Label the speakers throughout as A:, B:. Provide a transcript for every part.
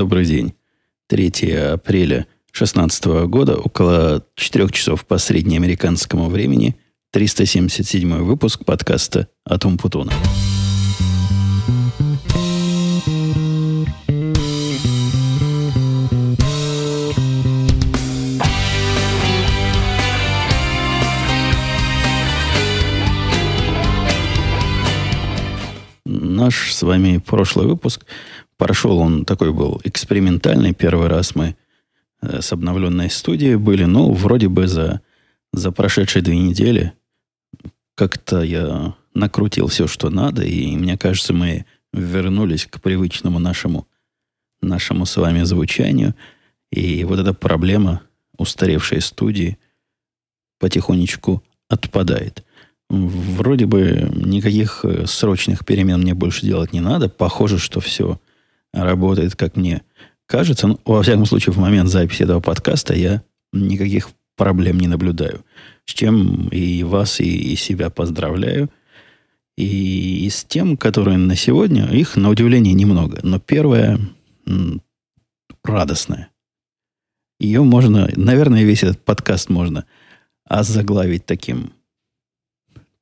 A: Добрый день. 3 апреля 2016 года, около 4 часов по среднеамериканскому времени, 377 выпуск подкаста «Атом Путуна». Наш с вами прошлый выпуск прошел, он такой был экспериментальный. Первый раз мы э, с обновленной студией были, но вроде бы за, за прошедшие две недели как-то я накрутил все, что надо, и мне кажется, мы вернулись к привычному нашему, нашему с вами звучанию. И вот эта проблема устаревшей студии потихонечку отпадает. Вроде бы никаких э, срочных перемен мне больше делать не надо. Похоже, что все работает, как мне кажется. Ну, во всяком случае, в момент записи этого подкаста я никаких проблем не наблюдаю. С чем и вас, и, и себя поздравляю. И, и с тем, которые на сегодня, их, на удивление, немного. Но первое радостное. Ее можно, наверное, весь этот подкаст можно озаглавить таким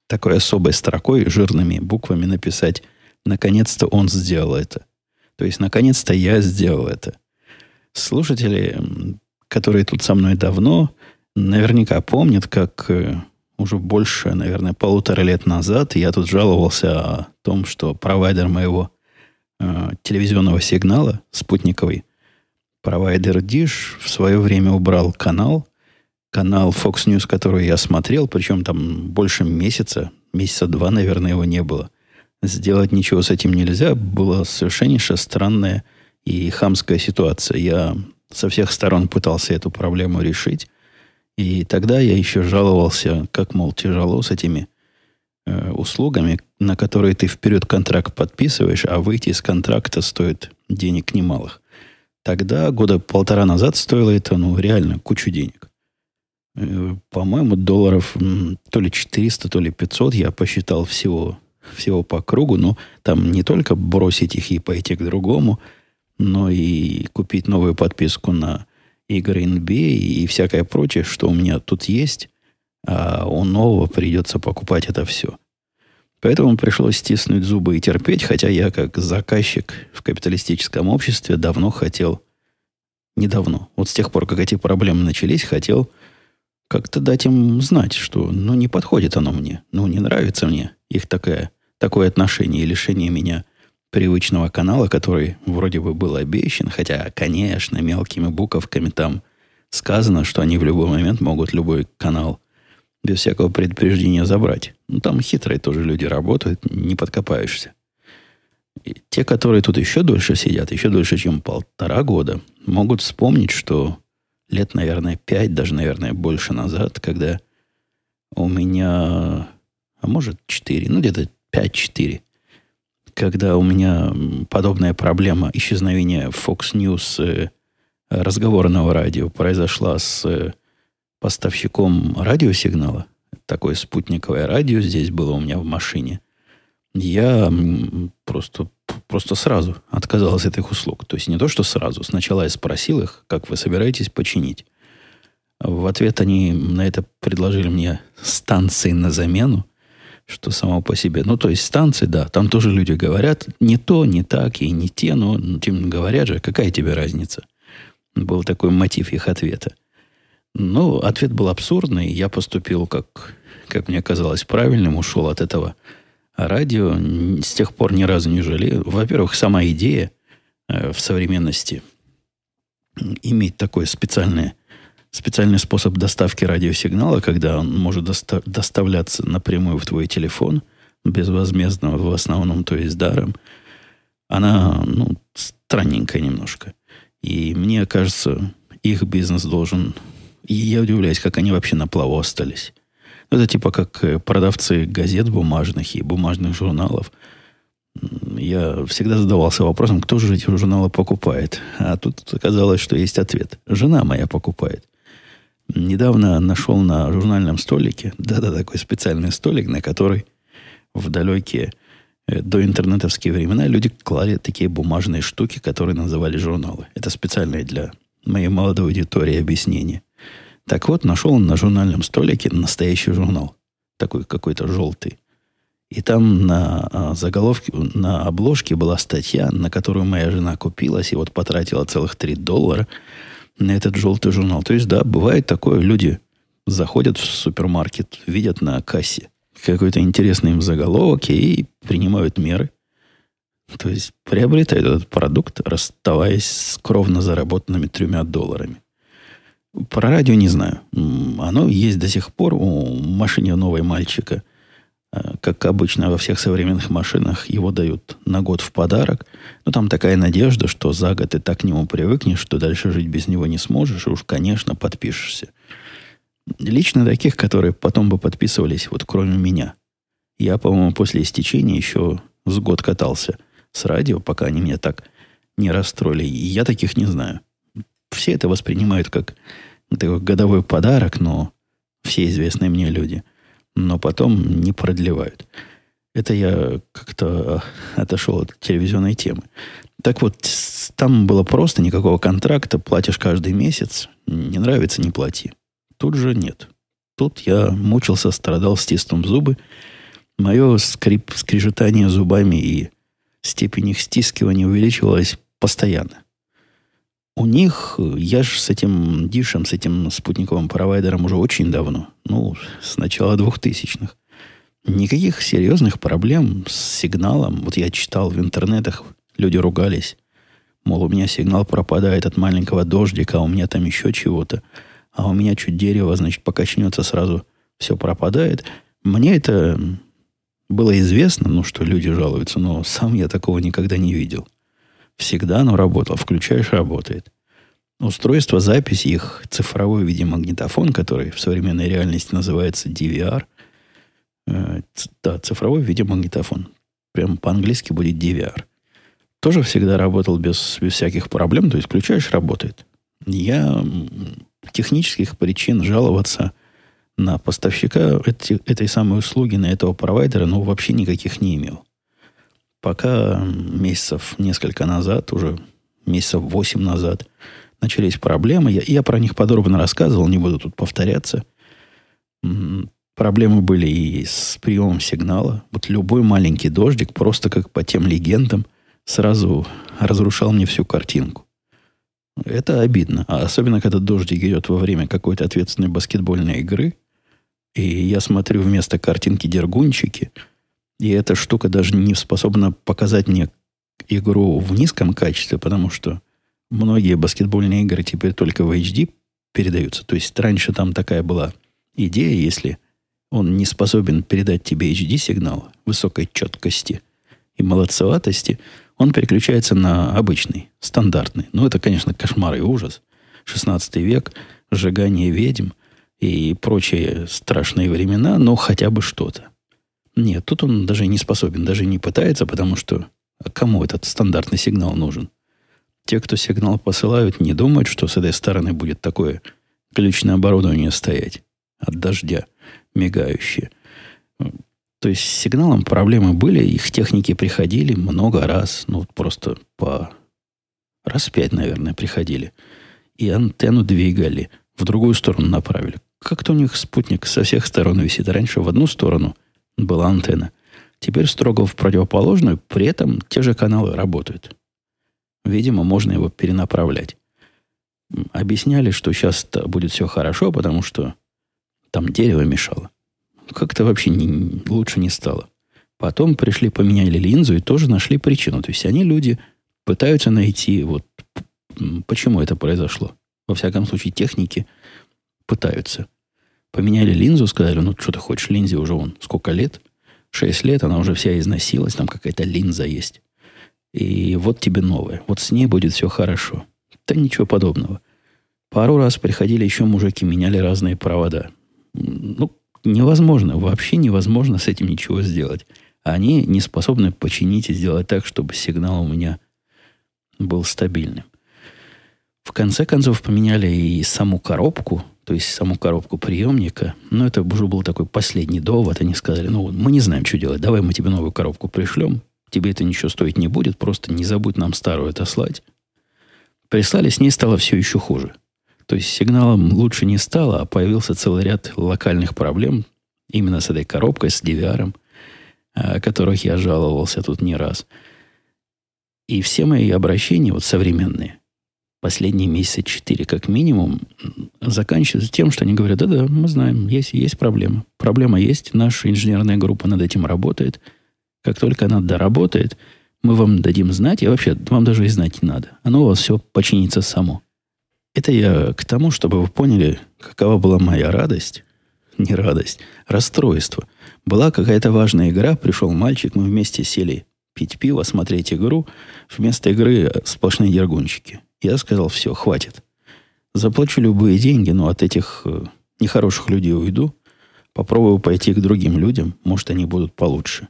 A: такой особой строкой, жирными буквами написать «Наконец-то он сделал это». То есть, наконец-то я сделал это. Слушатели, которые тут со мной давно, наверняка помнят, как э, уже больше, наверное, полутора лет назад я тут жаловался о том, что провайдер моего э, телевизионного сигнала, спутниковый, провайдер Dish в свое время убрал канал, канал Fox News, который я смотрел, причем там больше месяца, месяца два, наверное, его не было. Сделать ничего с этим нельзя. Была совершеннейше странная и хамская ситуация. Я со всех сторон пытался эту проблему решить. И тогда я еще жаловался, как, мол, тяжело с этими э, услугами, на которые ты вперед контракт подписываешь, а выйти из контракта стоит денег немалых. Тогда, года полтора назад, стоило это, ну, реально кучу денег. Э, по-моему, долларов то ли 400, то ли 500 я посчитал всего, всего по кругу. Но там не только бросить их и пойти к другому, но и купить новую подписку на игры NBA и всякое прочее, что у меня тут есть, а у нового придется покупать это все. Поэтому пришлось стиснуть зубы и терпеть, хотя я, как заказчик в капиталистическом обществе, давно хотел, недавно, вот с тех пор, как эти проблемы начались, хотел как-то дать им знать, что ну не подходит оно мне, ну не нравится мне их такая, такое отношение и лишение меня привычного канала, который вроде бы был обещан, хотя, конечно, мелкими буковками там сказано, что они в любой момент могут любой канал без всякого предупреждения забрать. Ну, там хитрые тоже люди работают, не подкопаешься. И те, которые тут еще дольше сидят, еще дольше, чем полтора года, могут вспомнить, что лет, наверное, пять, даже, наверное, больше назад, когда у меня, а может, четыре, ну, где-то пять-четыре, когда у меня подобная проблема исчезновения Fox News э, разговорного радио произошла с э, поставщиком радиосигнала, такое спутниковое радио здесь было у меня в машине, я просто просто сразу отказался от их услуг. То есть не то, что сразу. Сначала я спросил их, как вы собираетесь починить. В ответ они на это предложили мне станции на замену, что само по себе. Ну, то есть станции, да, там тоже люди говорят не то, не так и не те, но тем говорят же, какая тебе разница? Был такой мотив их ответа. Ну, ответ был абсурдный. Я поступил, как, как мне казалось, правильным, ушел от этого радио с тех пор ни разу не жалею. Во-первых, сама идея э, в современности иметь такой специальный, специальный способ доставки радиосигнала, когда он может доста- доставляться напрямую в твой телефон, безвозмездно в основном, то есть даром, она ну, странненькая немножко. И мне кажется, их бизнес должен... И я удивляюсь, как они вообще на плаву остались. Это типа как э, продавцы газет бумажных и бумажных журналов. Я всегда задавался вопросом, кто же эти журналы покупает. А тут оказалось, что есть ответ. Жена моя покупает. Недавно нашел на журнальном столике, да-да, такой специальный столик, на который в далекие Э, до интернетовские времена люди клали такие бумажные штуки, которые называли журналы. Это специальное для моей молодой аудитории объяснение. Так вот, нашел он на журнальном столике настоящий журнал. Такой какой-то желтый. И там на а, заголовке, на обложке была статья, на которую моя жена купилась и вот потратила целых 3 доллара на этот желтый журнал. То есть, да, бывает такое, люди заходят в супермаркет, видят на кассе какой-то интересный им заголовок и принимают меры. То есть приобретают этот продукт, расставаясь с кровно заработанными тремя долларами. Про радио не знаю. Оно есть до сих пор у машине новой мальчика. А, как обычно во всех современных машинах, его дают на год в подарок. Но там такая надежда, что за год ты так к нему привыкнешь, что дальше жить без него не сможешь, и уж, конечно, подпишешься. Лично таких, которые потом бы подписывались, вот кроме меня. Я, по-моему, после истечения еще с год катался с радио, пока они меня так не расстроили. И я таких не знаю. Все это воспринимают как такой годовой подарок, но все известные мне люди. Но потом не продлевают. Это я как-то отошел от телевизионной темы. Так вот, там было просто никакого контракта, платишь каждый месяц. Не нравится, не плати. Тут же нет. Тут я мучился, страдал, стиснув зубы. Мое скрип, скрежетание зубами и степень их стискивания увеличивалась постоянно. У них, я же с этим дишем, с этим спутниковым провайдером уже очень давно, ну, с начала двухтысячных. Никаких серьезных проблем с сигналом. Вот я читал в интернетах, люди ругались. Мол, у меня сигнал пропадает от маленького дождика, а у меня там еще чего-то а у меня чуть дерево, значит, покачнется сразу, все пропадает. Мне это было известно, ну, что люди жалуются, но сам я такого никогда не видел. Всегда оно работало. Включаешь, работает. Устройство записи, их цифровой видеомагнитофон, который в современной реальности называется DVR. Э, да, цифровой видеомагнитофон. Прям по-английски будет DVR. Тоже всегда работал без, без всяких проблем. То есть включаешь, работает. Я технических причин жаловаться на поставщика эти, этой самой услуги, на этого провайдера, ну, вообще никаких не имел. Пока месяцев несколько назад, уже месяцев восемь назад, начались проблемы. Я, я про них подробно рассказывал, не буду тут повторяться. Проблемы были и с приемом сигнала. Вот любой маленький дождик, просто как по тем легендам, сразу разрушал мне всю картинку. Это обидно. А особенно, когда дождик идет во время какой-то ответственной баскетбольной игры, и я смотрю вместо картинки дергунчики, и эта штука даже не способна показать мне игру в низком качестве, потому что многие баскетбольные игры теперь только в HD передаются. То есть раньше там такая была идея, если он не способен передать тебе HD-сигнал высокой четкости и молодцеватости, он переключается на обычный, стандартный. Ну, это, конечно, кошмар и ужас. 16 век, сжигание ведьм и прочие страшные времена, но хотя бы что-то. Нет, тут он даже не способен, даже не пытается, потому что кому этот стандартный сигнал нужен? Те, кто сигнал посылают, не думают, что с этой стороны будет такое ключное оборудование стоять от дождя, мигающее. То есть с сигналом проблемы были, их техники приходили много раз, ну просто по раз пять, наверное, приходили. И антенну двигали, в другую сторону направили. Как-то у них спутник со всех сторон висит. Раньше в одну сторону была антенна. Теперь строго в противоположную, при этом те же каналы работают. Видимо, можно его перенаправлять. Объясняли, что сейчас будет все хорошо, потому что там дерево мешало как-то вообще не, лучше не стало. Потом пришли, поменяли линзу и тоже нашли причину. То есть они, люди, пытаются найти, вот почему это произошло. Во всяком случае, техники пытаются. Поменяли линзу, сказали, ну что ты хочешь, линзе уже вон сколько лет? Шесть лет, она уже вся износилась, там какая-то линза есть. И вот тебе новая. Вот с ней будет все хорошо. Да ничего подобного. Пару раз приходили еще мужики, меняли разные провода. Ну, невозможно, вообще невозможно с этим ничего сделать. Они не способны починить и сделать так, чтобы сигнал у меня был стабильным. В конце концов поменяли и саму коробку, то есть саму коробку приемника. Но это уже был такой последний довод. Они сказали, ну, мы не знаем, что делать. Давай мы тебе новую коробку пришлем. Тебе это ничего стоить не будет. Просто не забудь нам старую отослать. Прислали, с ней стало все еще хуже. То есть сигналом лучше не стало, а появился целый ряд локальных проблем именно с этой коробкой, с DVR, о которых я жаловался тут не раз. И все мои обращения, вот современные, последние месяца четыре как минимум заканчиваются тем, что они говорят, да-да, мы знаем, есть, есть проблема. Проблема есть, наша инженерная группа над этим работает. Как только она доработает, мы вам дадим знать, и вообще вам даже и знать не надо. Оно у вас все починится само. Это я к тому, чтобы вы поняли, какова была моя радость, не радость, расстройство. Была какая-то важная игра, пришел мальчик, мы вместе сели пить пиво, смотреть игру. Вместо игры сплошные дергунчики. Я сказал, все, хватит. Заплачу любые деньги, но от этих э, нехороших людей уйду. Попробую пойти к другим людям, может, они будут получше.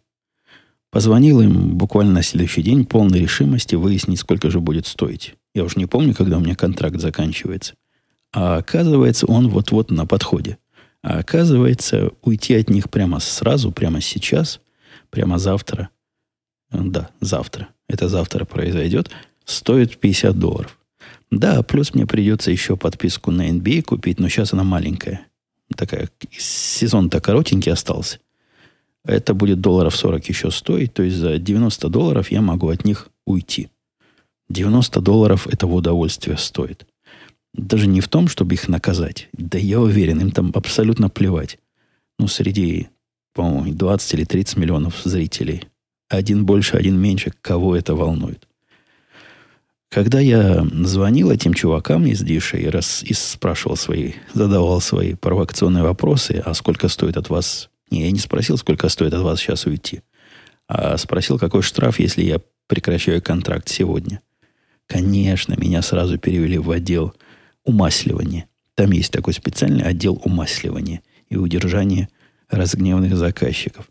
A: Позвонил им буквально на следующий день, полной решимости выяснить, сколько же будет стоить. Я уж не помню, когда у меня контракт заканчивается. А оказывается, он вот-вот на подходе. А оказывается, уйти от них прямо сразу, прямо сейчас, прямо завтра, да, завтра, это завтра произойдет, стоит 50 долларов. Да, плюс мне придется еще подписку на NBA купить, но сейчас она маленькая. Такая, сезон-то коротенький остался. Это будет долларов 40 еще стоить, то есть за 90 долларов я могу от них уйти. 90 долларов этого удовольствия стоит. Даже не в том, чтобы их наказать. Да я уверен, им там абсолютно плевать. Ну, среди, по-моему, 20 или 30 миллионов зрителей. Один больше, один меньше. Кого это волнует? Когда я звонил этим чувакам из Диша и, раз, и спрашивал свои, задавал свои провокационные вопросы, а сколько стоит от вас... Не, я не спросил, сколько стоит от вас сейчас уйти, а спросил, какой штраф, если я прекращаю контракт сегодня. Конечно, меня сразу перевели в отдел умасливания. Там есть такой специальный отдел умасливания и удержания разгневанных заказчиков.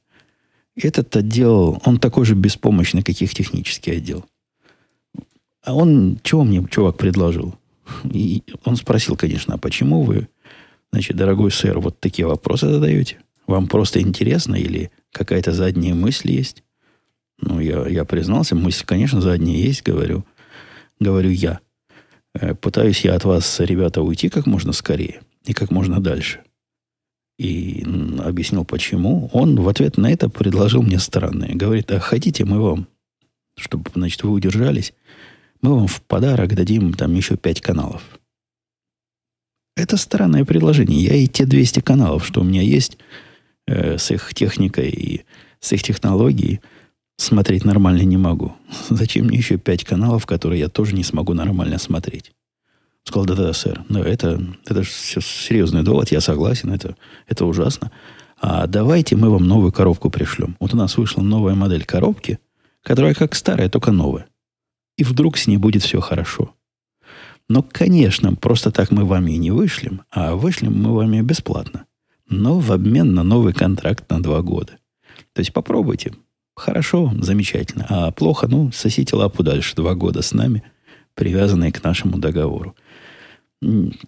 A: Этот отдел, он такой же беспомощный, как их технический отдел. А он, чего мне чувак предложил? И он спросил, конечно, а почему вы, значит, дорогой сэр, вот такие вопросы задаете? Вам просто интересно или какая-то задняя мысль есть? Ну, я, я признался, мысль, конечно, задняя есть, говорю. Говорю я. Э, пытаюсь я от вас, ребята, уйти как можно скорее и как можно дальше. И объяснил, почему. Он в ответ на это предложил мне странное. Говорит, а хотите мы вам, чтобы, значит, вы удержались, мы вам в подарок дадим там еще пять каналов. Это странное предложение. Я и те 200 каналов, что у меня есть э, с их техникой и с их технологией, смотреть нормально не могу. Зачем мне еще пять каналов, которые я тоже не смогу нормально смотреть? Сказал, да-да, сэр. Но это, это же серьезный довод, я согласен, это, это ужасно. А давайте мы вам новую коробку пришлем. Вот у нас вышла новая модель коробки, которая как старая, только новая и вдруг с ней будет все хорошо. Но, конечно, просто так мы вами и не вышлем, а вышлем мы вами бесплатно. Но в обмен на новый контракт на два года. То есть попробуйте. Хорошо, замечательно. А плохо, ну, сосите лапу дальше. Два года с нами, привязанные к нашему договору.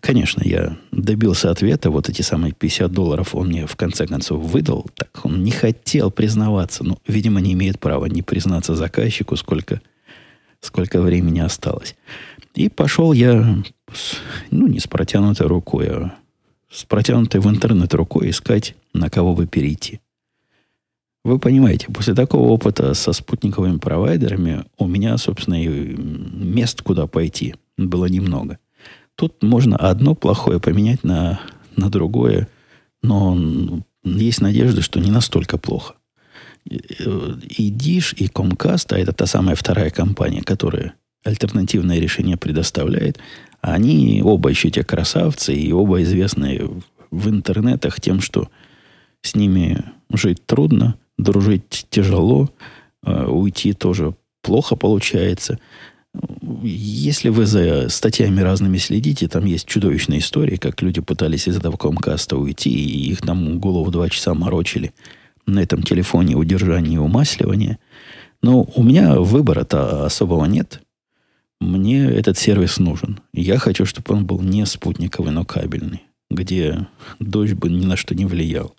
A: Конечно, я добился ответа. Вот эти самые 50 долларов он мне в конце концов выдал. Так он не хотел признаваться. Ну, видимо, не имеет права не признаться заказчику, сколько сколько времени осталось. И пошел я, ну, не с протянутой рукой, а с протянутой в интернет рукой искать, на кого бы перейти. Вы понимаете, после такого опыта со спутниковыми провайдерами у меня, собственно, и мест, куда пойти, было немного. Тут можно одно плохое поменять на, на другое, но есть надежда, что не настолько плохо и Dish, и Comcast, а это та самая вторая компания, которая альтернативное решение предоставляет, они оба еще те красавцы, и оба известны в интернетах тем, что с ними жить трудно, дружить тяжело, а уйти тоже плохо получается. Если вы за статьями разными следите, там есть чудовищные истории, как люди пытались из этого комкаста уйти, и их там голову два часа морочили – на этом телефоне удержание и умасливание. Но у меня выбора-то особого нет. Мне этот сервис нужен. Я хочу, чтобы он был не спутниковый, но кабельный. где дождь бы ни на что не влиял.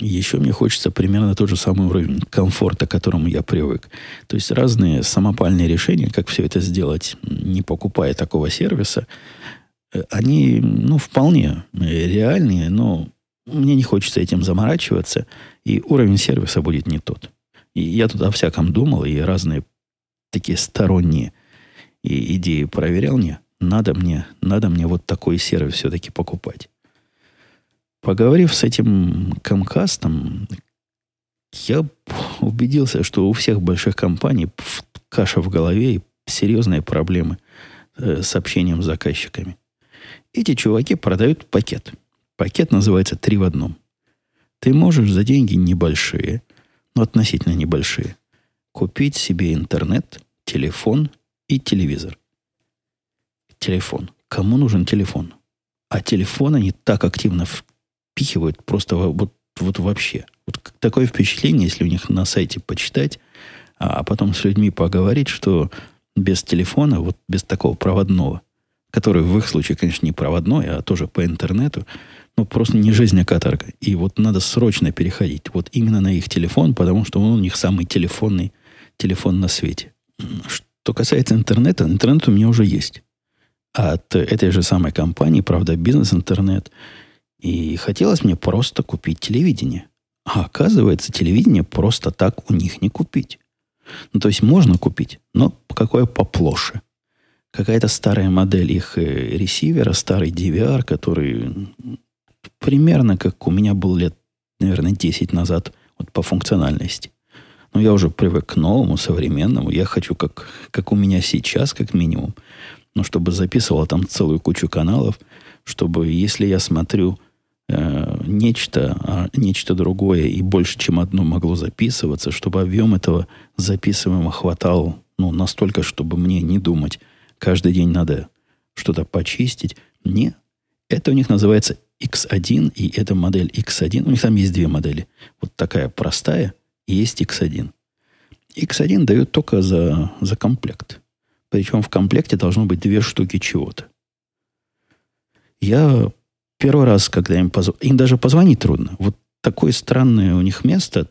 A: Еще мне хочется примерно тот же самый уровень комфорта, к которому я привык. То есть разные самопальные решения, как все это сделать, не покупая такого сервиса, э, они, ну, вполне реальные, но мне не хочется этим заморачиваться, и уровень сервиса будет не тот. И я тут о всяком думал, и разные такие сторонние идеи проверял мне. Надо мне, надо мне вот такой сервис все-таки покупать. Поговорив с этим Камкастом, я убедился, что у всех больших компаний каша в голове и серьезные проблемы э, с общением с заказчиками. Эти чуваки продают пакет. Пакет называется «три в одном». Ты можешь за деньги небольшие, но относительно небольшие, купить себе интернет, телефон и телевизор. Телефон. Кому нужен телефон? А телефон они так активно впихивают просто вот, вот вообще. Вот такое впечатление, если у них на сайте почитать, а потом с людьми поговорить, что без телефона, вот без такого проводного, который в их случае, конечно, не проводной, а тоже по интернету, ну, просто не жизнь, а каторга. И вот надо срочно переходить вот именно на их телефон, потому что он у них самый телефонный телефон на свете. Что касается интернета, интернет у меня уже есть. От этой же самой компании, правда, бизнес-интернет – и хотелось мне просто купить телевидение. А оказывается, телевидение просто так у них не купить. Ну, то есть можно купить, но какое поплоше. Какая-то старая модель их э, ресивера, старый DVR, который примерно как у меня был лет, наверное, 10 назад вот по функциональности. Но я уже привык к новому, современному. Я хочу, как, как у меня сейчас, как минимум. Но чтобы записывала там целую кучу каналов, чтобы, если я смотрю Э, нечто, а нечто другое и больше, чем одно могло записываться, чтобы объем этого записываемого хватал ну, настолько, чтобы мне не думать, каждый день надо что-то почистить. Не. Это у них называется X1, и эта модель X1. У них там есть две модели. Вот такая простая, и есть X1. X1 дают только за, за комплект. Причем в комплекте должно быть две штуки чего-то. Я Первый раз, когда им позвонить, им даже позвонить трудно. Вот такое странное у них место.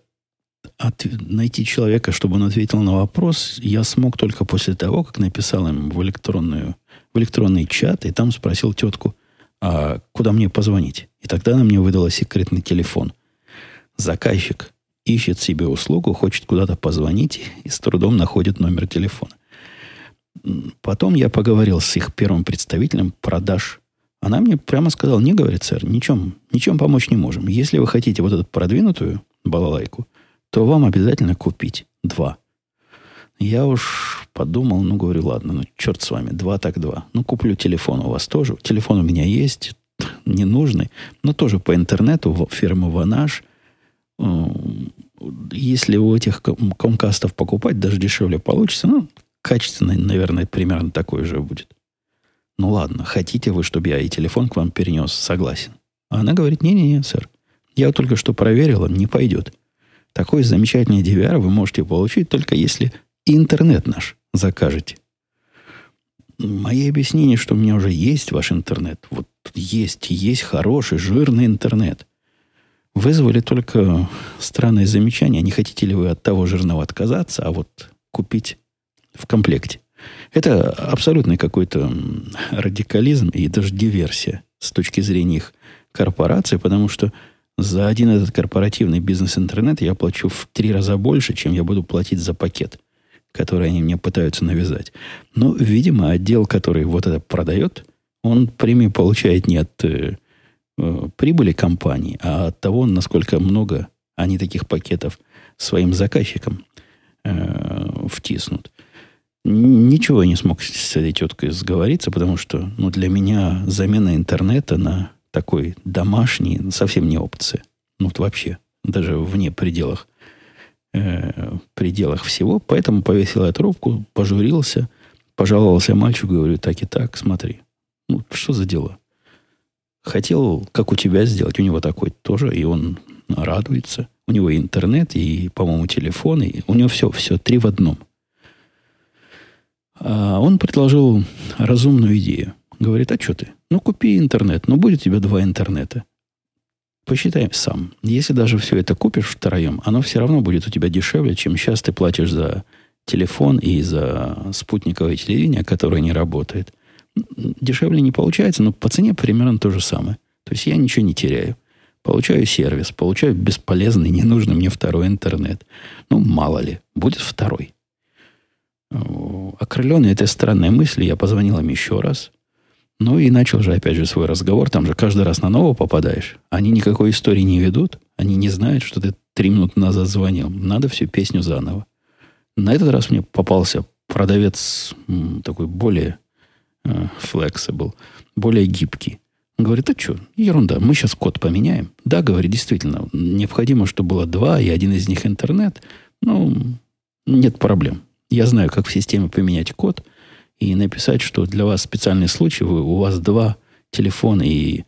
A: От... Найти человека, чтобы он ответил на вопрос, я смог только после того, как написал им в, электронную, в электронный чат, и там спросил тетку, а куда мне позвонить? И тогда она мне выдала секретный телефон. Заказчик ищет себе услугу, хочет куда-то позвонить и с трудом находит номер телефона. Потом я поговорил с их первым представителем продаж она мне прямо сказала, не, говорит, сэр, ничем, ничем помочь не можем. Если вы хотите вот эту продвинутую балалайку, то вам обязательно купить два. Я уж подумал, ну, говорю, ладно, ну, черт с вами, два так два. Ну, куплю телефон у вас тоже. Телефон у меня есть, ненужный, но тоже по интернету, фирмы Ванаш. Если у этих комкастов покупать, даже дешевле получится, ну, качественный, наверное, примерно такой же будет. Ну ладно, хотите вы, чтобы я и телефон к вам перенес? Согласен. А она говорит, не-не-не, сэр. Я только что проверила, не пойдет. Такой замечательный DVR вы можете получить только если интернет наш закажете. Мои объяснения, что у меня уже есть ваш интернет, вот есть, есть хороший, жирный интернет, вызвали только странное замечание, не хотите ли вы от того жирного отказаться, а вот купить в комплекте. Это абсолютный какой-то радикализм и даже диверсия с точки зрения их корпорации, потому что за один этот корпоративный бизнес-интернет я плачу в три раза больше, чем я буду платить за пакет, который они мне пытаются навязать. Но, видимо, отдел, который вот это продает, он премию получает не от э, э, прибыли компании, а от того, насколько много они таких пакетов своим заказчикам э, втиснут. Ничего я не смог с этой теткой сговориться, потому что ну, для меня замена интернета на такой домашний совсем не опция. Ну, вот вообще, даже вне пределах, э, пределах всего. Поэтому повесил я трубку, пожурился, пожаловался мальчику, говорю, так и так, смотри. Ну, что за дела? Хотел, как у тебя сделать, у него такой тоже, и он радуется. У него и интернет, и, по-моему, телефон, и у него все, все три в одном – а, он предложил разумную идею. Говорит, а что ты? Ну, купи интернет. Ну, будет у тебя два интернета. Посчитай сам. Если даже все это купишь втроем, оно все равно будет у тебя дешевле, чем сейчас ты платишь за телефон и за спутниковое телевидение, которое не работает. Дешевле не получается, но по цене примерно то же самое. То есть я ничего не теряю. Получаю сервис, получаю бесполезный, ненужный мне второй интернет. Ну, мало ли, будет второй. Окрыленный этой странной мыслью, я позвонил им еще раз. Ну и начал же опять же свой разговор. Там же каждый раз на нового попадаешь. Они никакой истории не ведут. Они не знают, что ты три минуты назад звонил. Надо всю песню заново. На этот раз мне попался продавец такой более э, flexible, более гибкий. Он говорит, а что, ерунда, мы сейчас код поменяем. Да, говорит, действительно, необходимо, чтобы было два, и один из них интернет. Ну, нет проблем. Я знаю, как в системе поменять код и написать, что для вас специальный случай, вы, у вас два телефона и,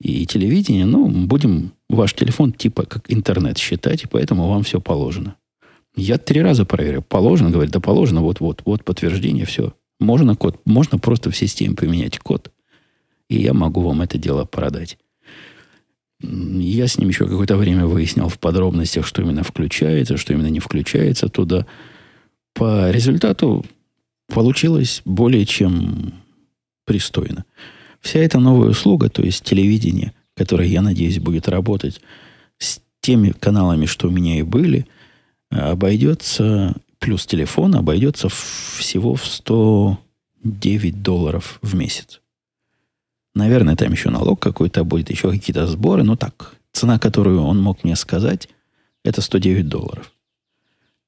A: и телевидение, ну, будем ваш телефон типа как интернет считать, и поэтому вам все положено. Я три раза проверил. Положено, говорит, да положено, вот-вот, вот подтверждение, все. Можно код, можно просто в системе поменять код, и я могу вам это дело продать. Я с ним еще какое-то время выяснял в подробностях, что именно включается, что именно не включается туда. По результату получилось более чем пристойно. Вся эта новая услуга, то есть телевидение, которое, я надеюсь, будет работать с теми каналами, что у меня и были, обойдется, плюс телефон, обойдется всего в 109 долларов в месяц. Наверное, там еще налог какой-то будет, еще какие-то сборы, но так, цена, которую он мог мне сказать, это 109 долларов.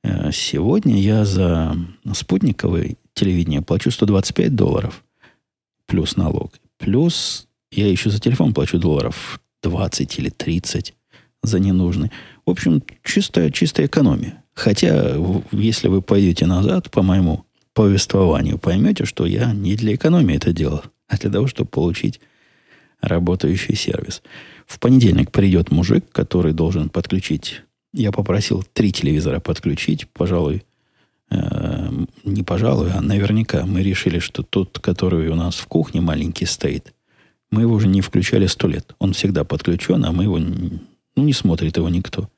A: Э, сегодня я за спутниковое телевидение плачу 125 долларов плюс налог. Плюс я еще за телефон плачу долларов 20 или 30 за ненужный. В общем, чистая, чистая экономия. Хотя, если вы пойдете назад по моему повествованию, поймете, что я не для экономии это делал, а для того, чтобы получить работающий сервис. В понедельник придет мужик, который должен подключить я попросил три телевизора подключить, пожалуй, э, не пожалуй, а наверняка мы решили, что тот, который у нас в кухне маленький стоит, мы его уже не включали сто лет. Он всегда подключен, а мы его, ну, не смотрит его никто.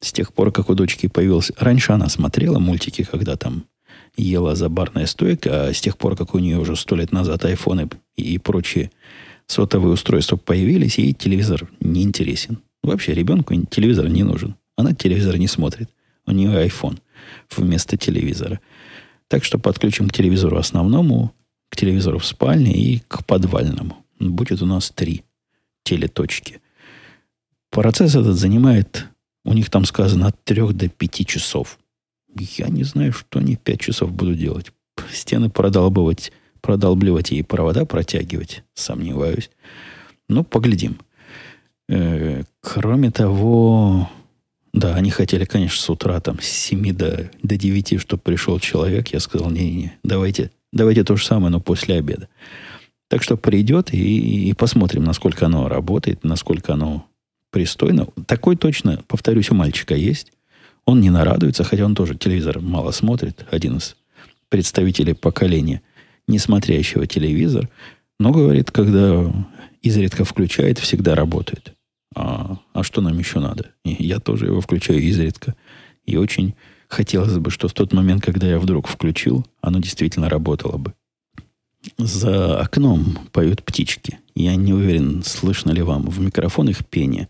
A: С тех пор, как у дочки появился... Раньше она смотрела мультики, когда там ела за барная стойка, а с тех пор, как у нее уже сто лет назад айфоны и прочие сотовые устройства появились, ей телевизор не интересен. Вообще ребенку телевизор не нужен. Она телевизор не смотрит. У нее iPhone вместо телевизора. Так что подключим к телевизору основному, к телевизору в спальне и к подвальному. Будет у нас три телеточки. Процесс этот занимает, у них там сказано, от трех до пяти часов. Я не знаю, что они пять часов будут делать. Стены продолбывать, продолбливать и провода протягивать, сомневаюсь. Ну, поглядим. Э, кроме того, да, они хотели, конечно, с утра, там, с 7 до, до 9, чтобы пришел человек. Я сказал, не-не-не, давайте, давайте то же самое, но после обеда. Так что придет и, и посмотрим, насколько оно работает, насколько оно пристойно. Такой точно, повторюсь, у мальчика есть. Он не нарадуется, хотя он тоже телевизор мало смотрит. Один из представителей поколения, не смотрящего телевизор. Но, говорит, когда изредка включает, всегда работает. А, а что нам еще надо? И я тоже его включаю изредка. И очень хотелось бы, что в тот момент, когда я вдруг включил, оно действительно работало бы. За окном поют птички. Я не уверен, слышно ли вам в микрофон их пение.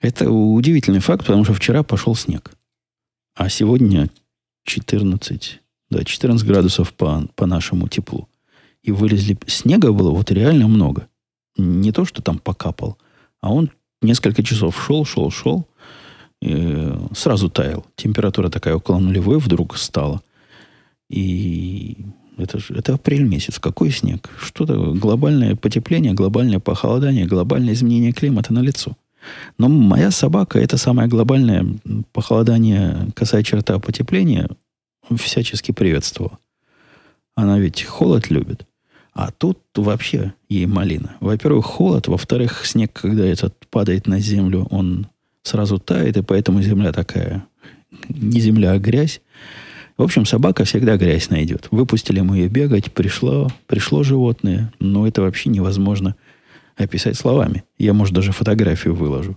A: Это удивительный факт, потому что вчера пошел снег. А сегодня 14, да, 14 градусов по, по нашему теплу. И вылезли... Снега было вот реально много. Не то, что там покапал, а он несколько часов шел, шел, шел, и сразу таял. Температура такая около нулевой вдруг стала. И это, же, это апрель месяц. Какой снег? Что-то глобальное потепление, глобальное похолодание, глобальное изменение климата на лицо. Но моя собака это самое глобальное похолодание, касая черта потепления, всячески приветствовала. Она ведь холод любит. А тут вообще ей малина. Во-первых, холод. Во-вторых, снег, когда этот падает на землю, он сразу тает, и поэтому земля такая, не земля, а грязь. В общем, собака всегда грязь найдет. Выпустили мы ее бегать, пришло, пришло животное, но это вообще невозможно описать словами. Я, может, даже фотографию выложу.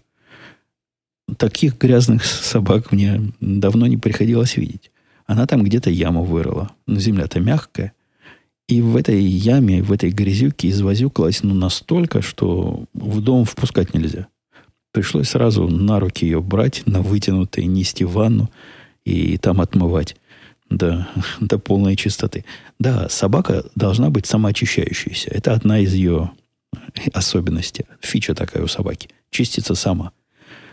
A: Таких грязных собак мне давно не приходилось видеть. Она там где-то яму вырыла. Но земля-то мягкая. И в этой яме, в этой грязюке извозюкалась ну, настолько, что в дом впускать нельзя. Пришлось сразу на руки ее брать, на вытянутые, нести в ванну и там отмывать до, до полной чистоты. Да, собака должна быть самоочищающейся. Это одна из ее особенностей. Фича такая у собаки. Чистится сама.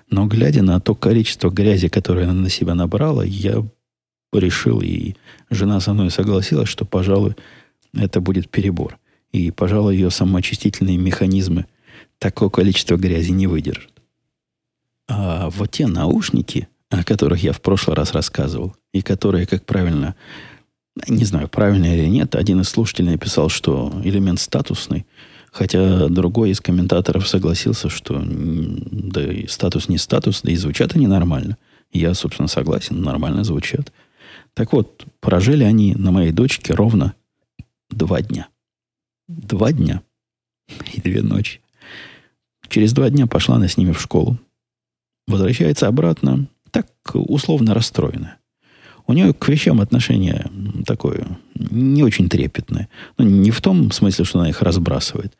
A: Но глядя на то количество грязи, которое она на себя набрала, я решил, и жена со мной согласилась, что, пожалуй, это будет перебор. И, пожалуй, ее самоочистительные механизмы такое количество грязи не выдержат. А вот те наушники, о которых я в прошлый раз рассказывал, и которые, как правильно, не знаю, правильно или нет, один из слушателей написал, что элемент статусный, хотя другой из комментаторов согласился, что да и статус не статус, да и звучат они нормально. Я, собственно, согласен, нормально звучат. Так вот, прожили они на моей дочке ровно два дня. Два дня и две ночи. Через два дня пошла она с ними в школу. Возвращается обратно, так условно расстроенная. У нее к вещам отношение такое не очень трепетное. Ну, не в том смысле, что она их разбрасывает,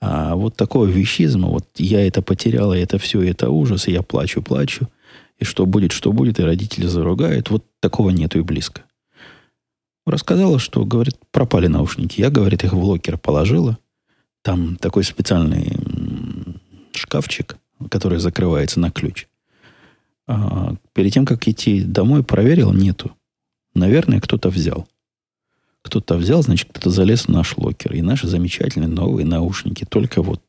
A: а вот такого вещизма, вот я это потеряла, это все, это ужас, и я плачу, плачу, и что будет, что будет, и родители заругают, вот такого нету и близко. Рассказала, что, говорит, пропали наушники. Я, говорит, их в локер положила. Там такой специальный шкафчик, который закрывается на ключ. А, перед тем, как идти домой, проверил, нету. Наверное, кто-то взял. Кто-то взял, значит, кто-то залез в наш locker. И наши замечательные новые наушники только вот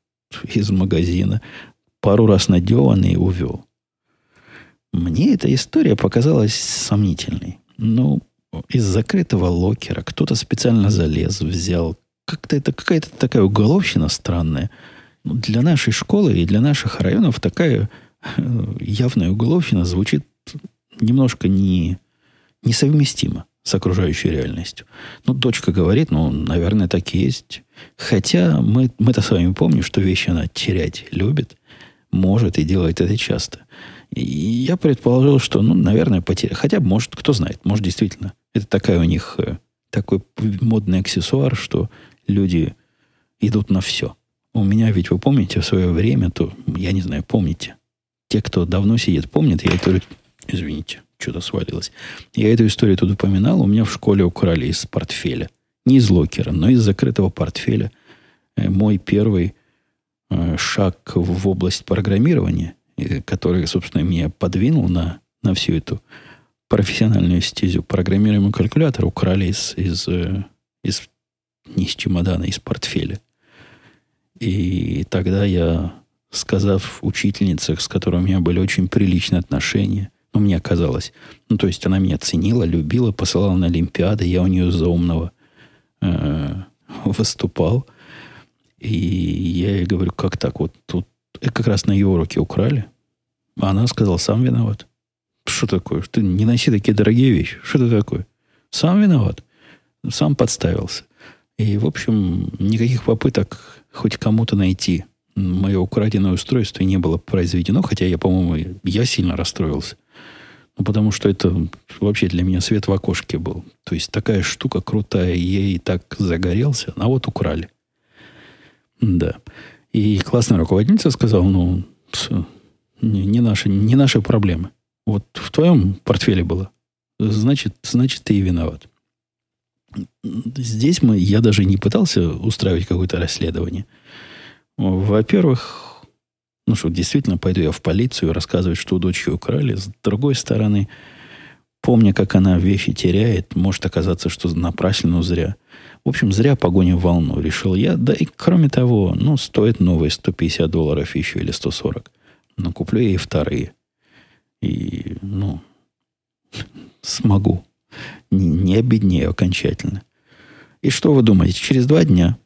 A: из магазина пару раз надеванные увел. Мне эта история показалась сомнительной. Ну, из закрытого locker а кто-то специально залез, взял. Как-то это какая-то такая уголовщина странная. Ну, для нашей школы и для наших районов такая явная уголовщина звучит немножко не, несовместимо с окружающей реальностью. Ну, дочка говорит, ну, наверное, так и есть. Хотя мы, мы-то с вами помним, что вещи она терять любит, может и делает это часто. И я предположил, что, ну, наверное, потеря. Хотя, может, кто знает, может, действительно. Это такая у них э, такой модный аксессуар, что люди идут на все. У меня ведь, вы помните, в свое время, то, я не знаю, помните, те, кто давно сидит, помнят, я эту... Извините, что-то свалилось. Я эту историю тут упоминал. У меня в школе украли из портфеля. Не из локера, но из закрытого портфеля. Э, мой первый э, шаг в область программирования, который, собственно, меня подвинул на, на всю эту профессиональную стезю. Программируемый калькулятор украли из, из, из, не из чемодана, из портфеля. И тогда я сказав учительнице, с которой у меня были очень приличные отношения, ну, мне казалось, ну, то есть она меня ценила, любила, посылала на Олимпиады, я у нее за умного э, выступал. И я ей говорю, как так, вот тут как раз на ее уроке украли. А она сказала, сам виноват. Что такое? Ты не носи такие дорогие вещи. Что это такое? Сам виноват. Сам подставился. И, в общем, никаких попыток хоть кому-то найти мое украденное устройство не было произведено, хотя я, по-моему, я сильно расстроился. Ну, потому что это вообще для меня свет в окошке был. То есть такая штука крутая, и так загорелся, а вот украли. Да. И классная руководительница сказала, ну, не, не, наши, не наши проблемы. Вот в твоем портфеле было. Значит, значит, ты и виноват. Здесь мы, я даже не пытался устраивать какое-то расследование – во-первых, ну что, действительно, пойду я в полицию рассказывать, что у дочки украли. С другой стороны, помня, как она вещи теряет, может оказаться, что напрасно, зря. В общем, зря погоню волну, решил я. Да и кроме того, ну, стоит новые 150 долларов еще или 140. Но куплю я и вторые. И, ну, смогу. Не, не обеднею окончательно. И что вы думаете? Через два дня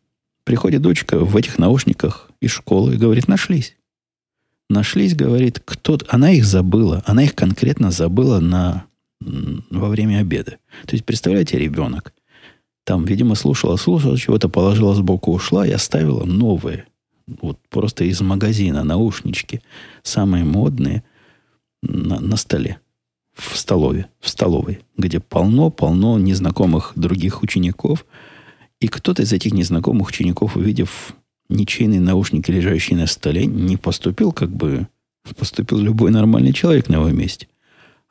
A: Приходит дочка в этих наушниках из школы и говорит, нашлись. Нашлись, говорит, кто-то... Она их забыла. Она их конкретно забыла на, во время обеда. То есть, представляете, ребенок там, видимо, слушала, слушала, чего-то положила сбоку, ушла и оставила новые. Вот просто из магазина наушнички. Самые модные на, на столе. В столове, в столовой, где полно-полно незнакомых других учеников. И кто-то из этих незнакомых учеников, увидев ничейные наушники, лежащие на столе, не поступил, как бы поступил любой нормальный человек на его месте,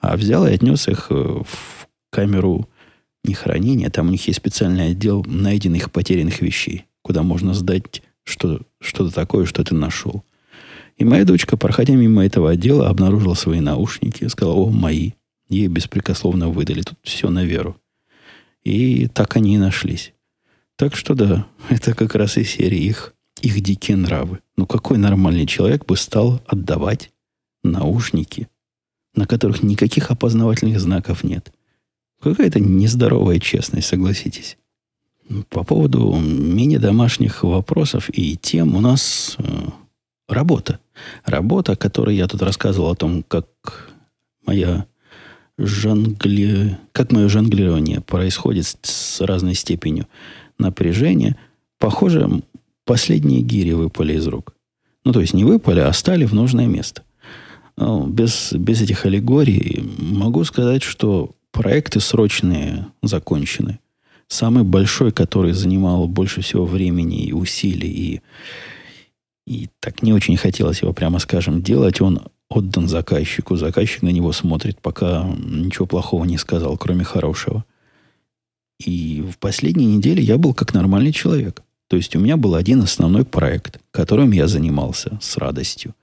A: а взял и отнес их э, в камеру не хранения, там у них есть специальный отдел найденных потерянных вещей, куда можно сдать что, что-то такое, что ты нашел. И моя дочка, проходя мимо этого отдела, обнаружила свои наушники, сказала, о, мои. Ей беспрекословно выдали. Тут все на веру. И так они и нашлись. Так что да, это как раз и серия их, их дикие нравы. Ну какой нормальный человек бы стал отдавать наушники, на которых никаких опознавательных знаков нет? Какая-то нездоровая честность, согласитесь. По поводу мини-домашних вопросов и тем у нас э, работа. Работа, о которой я тут рассказывал о том, как моя жонгли... как мое жонглирование происходит с разной степенью напряжения. Похоже, последние гири выпали из рук. Ну, то есть не выпали, а стали в нужное место. Ну, без, без этих аллегорий могу сказать, что проекты срочные закончены. Самый большой, который занимал больше всего времени и усилий, и, и так не очень хотелось его, прямо скажем, делать, он отдан заказчику. Заказчик на него смотрит, пока ничего плохого не сказал, кроме хорошего. И в последние недели я был как нормальный человек. То есть у меня был один основной проект, которым я занимался с радостью.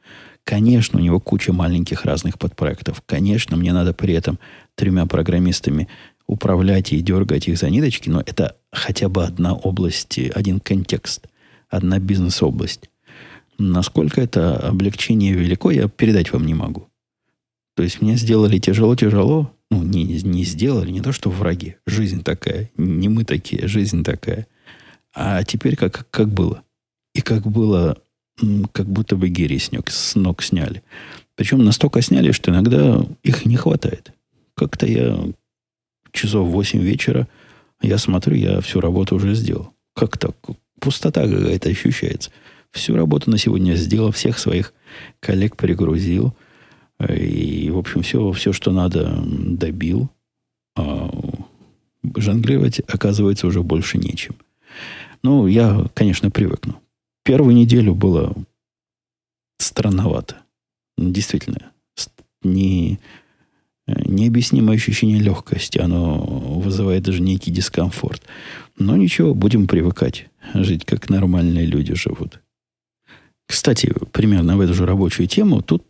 A: Конечно, у него куча маленьких разных подпроектов. Конечно, мне надо при этом тремя программистами управлять и дергать их за ниточки, но это хотя бы одна область, один контекст, одна бизнес-область. Насколько это облегчение велико, я передать вам не могу. То есть мне сделали тяжело-тяжело, ну, не, не сделали, не то, что враги. Жизнь такая, не мы такие, жизнь такая. А теперь как, как было. И как было, как будто бы гири с ног, сняли. Причем настолько сняли, что иногда их не хватает. Как-то я часов 8 вечера, я смотрю, я всю работу уже сделал. Как так? Пустота какая-то ощущается. Всю работу на сегодня сделал, всех своих коллег пригрузил. И, в общем, все, все что надо, добил. А жонглировать, оказывается, уже больше нечем. Ну, я, конечно, привыкну. Первую неделю было странновато. Действительно. Не, необъяснимое ощущение легкости. Оно вызывает даже некий дискомфорт. Но ничего, будем привыкать. Жить как нормальные люди живут. Кстати, примерно в эту же рабочую тему тут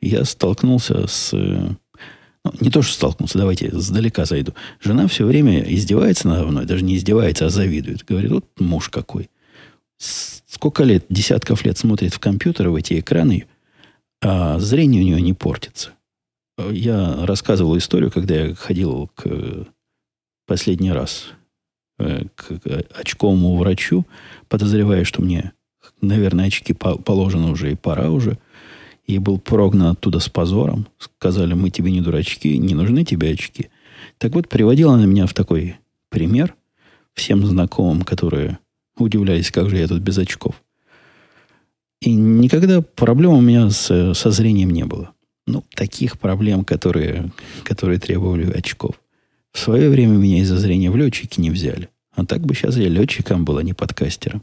A: я столкнулся с... Ну, не то, что столкнулся, давайте сдалека зайду. Жена все время издевается надо мной, даже не издевается, а завидует. Говорит, вот муж какой. Сколько лет, десятков лет смотрит в компьютер, в эти экраны, а зрение у нее не портится. Я рассказывал историю, когда я ходил к последний раз э, к очковому врачу, подозревая, что мне, наверное, очки положено уже и пора уже. И был прогнан оттуда с позором. Сказали, мы тебе не дурачки, не нужны тебе очки. Так вот, приводила она меня в такой пример всем знакомым, которые удивлялись, как же я тут без очков. И никогда проблем у меня с, со зрением не было ну, таких проблем, которые, которые требовали очков. В свое время меня из-за зрения в летчики не взяли. А так бы сейчас я летчиком был, а не подкастером.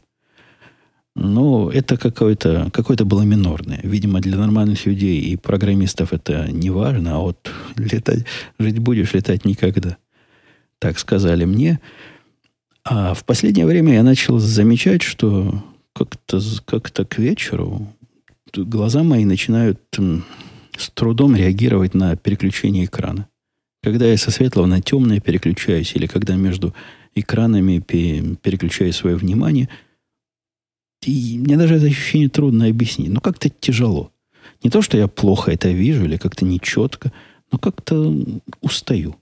A: Но это какое-то какое было минорное. Видимо, для нормальных людей и программистов это не важно, а вот летать, жить будешь, летать никогда. Так сказали мне. А в последнее время я начал замечать, что как-то как к вечеру глаза мои начинают с трудом реагировать на переключение экрана. Когда я со светлого на темное переключаюсь, или когда между экранами переключаю свое внимание, и мне даже это ощущение трудно объяснить. Но как-то тяжело. Не то, что я плохо это вижу или как-то нечетко, но как-то устаю.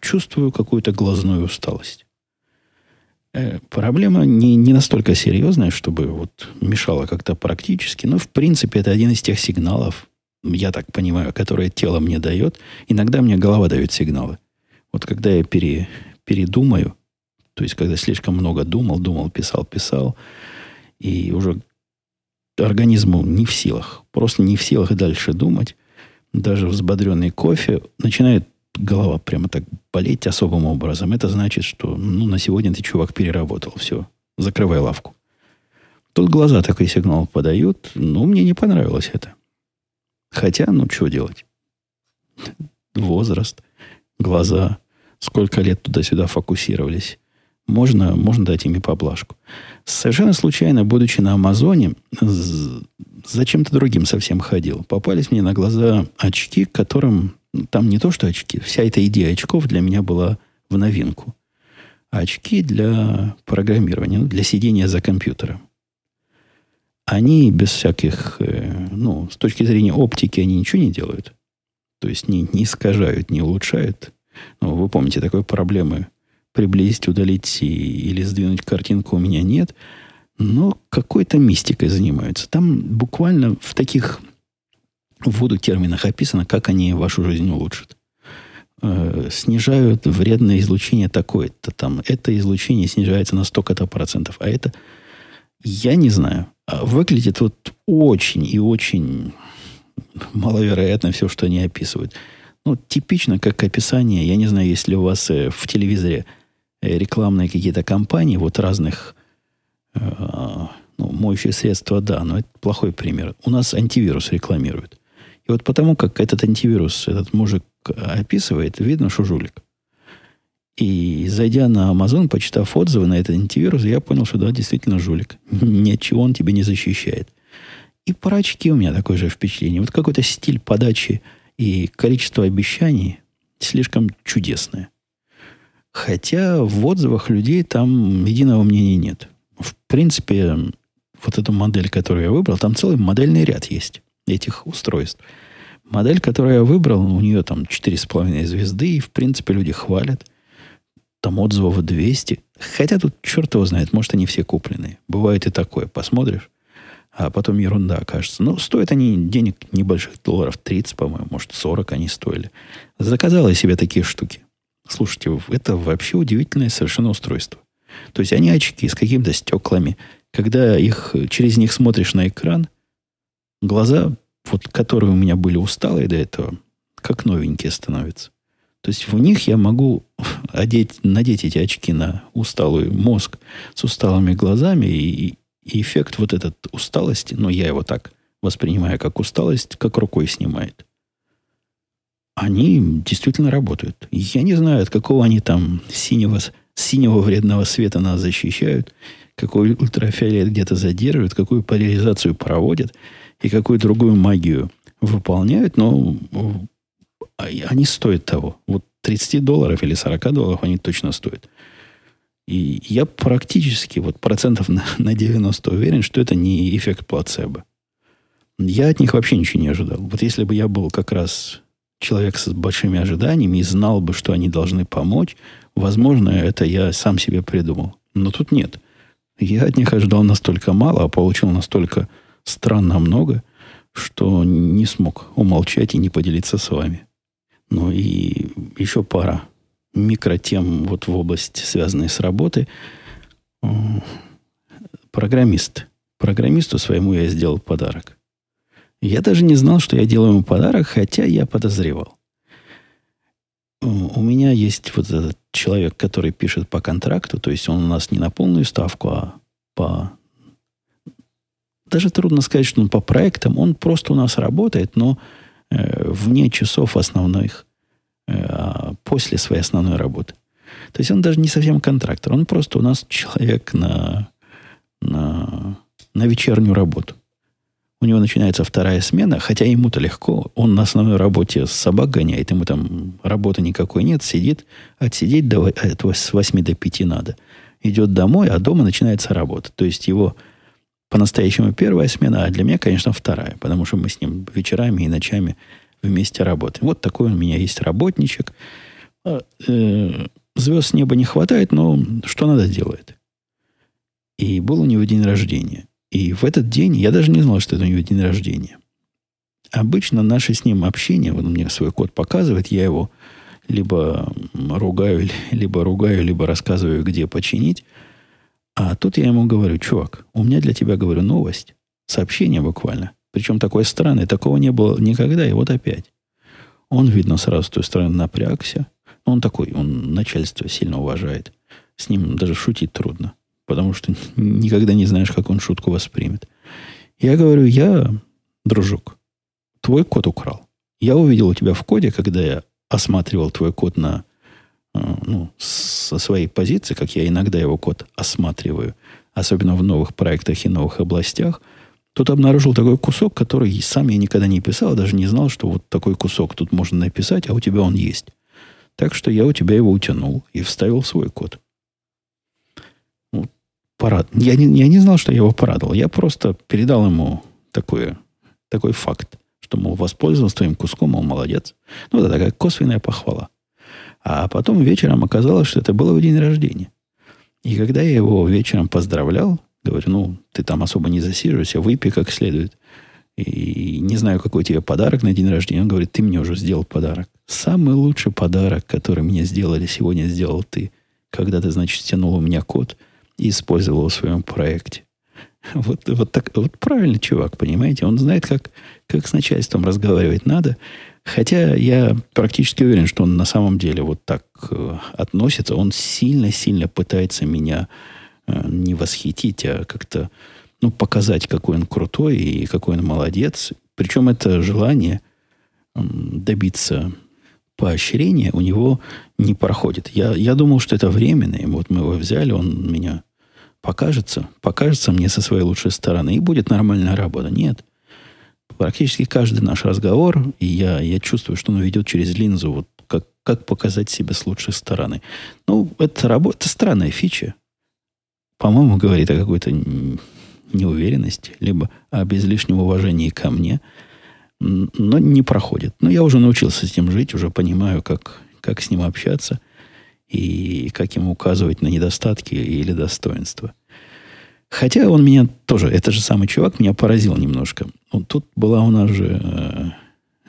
A: Чувствую какую-то глазную усталость. Э, проблема не, не настолько серьезная, чтобы вот мешала как-то практически, но в принципе это один из тех сигналов, я так понимаю, которое тело мне дает, иногда мне голова дает сигналы. Вот когда я пере, передумаю, то есть когда слишком много думал, думал, писал, писал, и уже организму не в силах, просто не в силах дальше думать, даже взбодренный кофе, начинает голова прямо так болеть особым образом. Это значит, что ну, на сегодня ты, чувак, переработал. Все, закрывай лавку. Тут глаза такой сигнал подают. Ну, мне не понравилось это. Хотя, ну, что делать? Возраст, глаза, сколько лет туда-сюда фокусировались. Можно, можно дать ими поблажку. Совершенно случайно, будучи на Амазоне, за чем-то другим совсем ходил. Попались мне на глаза очки, которым... Там не то, что очки. Вся эта идея очков для меня была в новинку. очки для программирования, ну, для сидения за компьютером. Они без всяких... Э, ну, с точки зрения оптики, они ничего не делают. То есть не, не искажают, не улучшают. Ну, вы помните, такой проблемы приблизить, удалить и, или сдвинуть картинку у меня нет. Но какой-то мистикой занимаются. Там буквально в таких вводу терминах описано, как они вашу жизнь улучшат. Э, снижают вредное излучение такое-то. Там это излучение снижается на столько-то процентов. А это, я не знаю. А выглядит вот очень и очень маловероятно все, что они описывают. Ну, типично как описание, я не знаю, если у вас э, в телевизоре рекламные какие-то кампании, вот разных э, ну, моющие средства, да, но это плохой пример. У нас антивирус рекламируют. И вот потому, как этот антивирус этот мужик описывает, видно, что жулик. И зайдя на Amazon, почитав отзывы на этот антивирус, я понял, что да, действительно жулик. Ничего он тебе не защищает. И про очки у меня такое же впечатление. Вот какой-то стиль подачи и количество обещаний слишком чудесное. Хотя в отзывах людей там единого мнения нет. В принципе, вот эту модель, которую я выбрал, там целый модельный ряд есть этих устройств. Модель, которую я выбрал, у нее там 4,5 звезды, и, в принципе, люди хвалят. Там отзывов 200. Хотя тут черт его знает, может, они все куплены. Бывает и такое. Посмотришь, а потом ерунда окажется. Но стоят они денег небольших, долларов 30, по-моему, может, 40 они стоили. Заказал я себе такие штуки. Слушайте, это вообще удивительное совершенно устройство. То есть они очки с какими-то стеклами. Когда их, через них смотришь на экран, глаза, вот, которые у меня были усталые до этого, как новенькие становятся. То есть в них я могу одеть, надеть эти очки на усталый мозг с усталыми глазами, и, и эффект вот этот усталости, но я его так воспринимаю как усталость, как рукой снимает они действительно работают. Я не знаю, от какого они там синего, синего вредного света нас защищают, какой ультрафиолет где-то задерживают, какую поляризацию проводят и какую другую магию выполняют, но они стоят того. Вот 30 долларов или 40 долларов они точно стоят. И я практически вот процентов на, на 90 уверен, что это не эффект плацебо. Я от них вообще ничего не ожидал. Вот если бы я был как раз человек с большими ожиданиями и знал бы, что они должны помочь, возможно, это я сам себе придумал. Но тут нет. Я от них ожидал настолько мало, а получил настолько странно много, что не смог умолчать и не поделиться с вами. Ну и еще пара микротем вот в области, связанной с работой. Программист. Программисту своему я сделал подарок. Я даже не знал, что я делаю ему подарок, хотя я подозревал. У меня есть вот этот человек, который пишет по контракту, то есть он у нас не на полную ставку, а по... Даже трудно сказать, что он по проектам, он просто у нас работает, но э, вне часов основных, э, а после своей основной работы. То есть он даже не совсем контрактор, он просто у нас человек на, на, на вечернюю работу. У него начинается вторая смена, хотя ему-то легко. Он на основной работе собак гоняет, ему там работы никакой нет, сидит, отсидеть до, этого с 8 до 5 надо. Идет домой, а дома начинается работа. То есть его по-настоящему первая смена, а для меня, конечно, вторая, потому что мы с ним вечерами и ночами вместе работаем. Вот такой у меня есть работничек. А, э, звезд с неба не хватает, но что надо делает. И был у него день рождения. И в этот день я даже не знал, что это у него день рождения. обычно наше с ним общение, он мне свой код показывает, я его либо ругаю, либо ругаю, либо рассказываю, где починить. А тут я ему говорю, чувак, у меня для тебя, говорю, новость. Сообщение буквально. Причем такое странное, такого не было никогда, и вот опять. Он, видно, сразу с той стороны напрягся. Он такой, он начальство сильно уважает. С ним даже шутить трудно, потому что никогда не знаешь, как он шутку воспримет. Я говорю, я, дружок, твой код украл. Я увидел у тебя в коде, когда я осматривал твой код на, э, ну, со своей позиции, как я иногда его код осматриваю, особенно в новых проектах и новых областях, тут обнаружил такой кусок, который сам я никогда не писал, даже не знал, что вот такой кусок тут можно написать, а у тебя он есть. Так что я у тебя его утянул и вставил свой код. Парад. Я не, я не знал, что я его порадовал. Я просто передал ему такое, такой факт что, мол, воспользовался твоим куском, мол, молодец. Ну, это такая косвенная похвала. А потом вечером оказалось, что это было в день рождения. И когда я его вечером поздравлял, говорю, ну, ты там особо не засиживайся, выпей как следует. И не знаю, какой тебе подарок на день рождения. Он говорит, ты мне уже сделал подарок. Самый лучший подарок, который мне сделали сегодня, сделал ты. Когда ты, значит, стянул у меня код и использовал его в своем проекте. Вот, вот, так, вот правильный чувак, понимаете? Он знает, как, как с начальством разговаривать надо. Хотя я практически уверен, что он на самом деле вот так э, относится. Он сильно-сильно пытается меня э, не восхитить, а как-то ну, показать, какой он крутой и какой он молодец. Причем это желание э, добиться поощрения у него не проходит. Я, я думал, что это временно. И вот мы его взяли, он меня покажется, покажется мне со своей лучшей стороны, и будет нормальная работа. Нет. Практически каждый наш разговор, и я, я чувствую, что он ведет через линзу, вот как, как показать себя с лучшей стороны. Ну, это работа, это странная фича. По-моему, говорит о какой-то неуверенности, либо о излишнем уважении ко мне, но не проходит. Но я уже научился с этим жить, уже понимаю, как, как с ним общаться и как ему указывать на недостатки или достоинства. Хотя он меня тоже, это же самый чувак, меня поразил немножко. Вот тут была у нас же, э,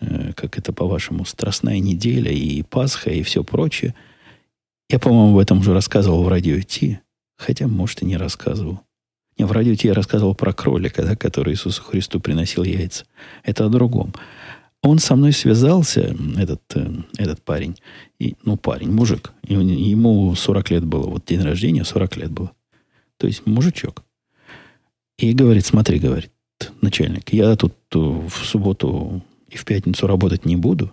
A: э, как это по-вашему, Страстная неделя и Пасха и все прочее. Я, по-моему, об этом уже рассказывал в радио Ти, хотя, может, и не рассказывал. Не, в радио я рассказывал про кролика, да, который Иисусу Христу приносил яйца. Это о другом. Он со мной связался, этот, э, этот парень, и, ну, парень, мужик. И ему 40 лет было. Вот день рождения 40 лет было. То есть мужичок. И говорит, смотри, говорит, начальник, я тут э, в субботу и в пятницу работать не буду.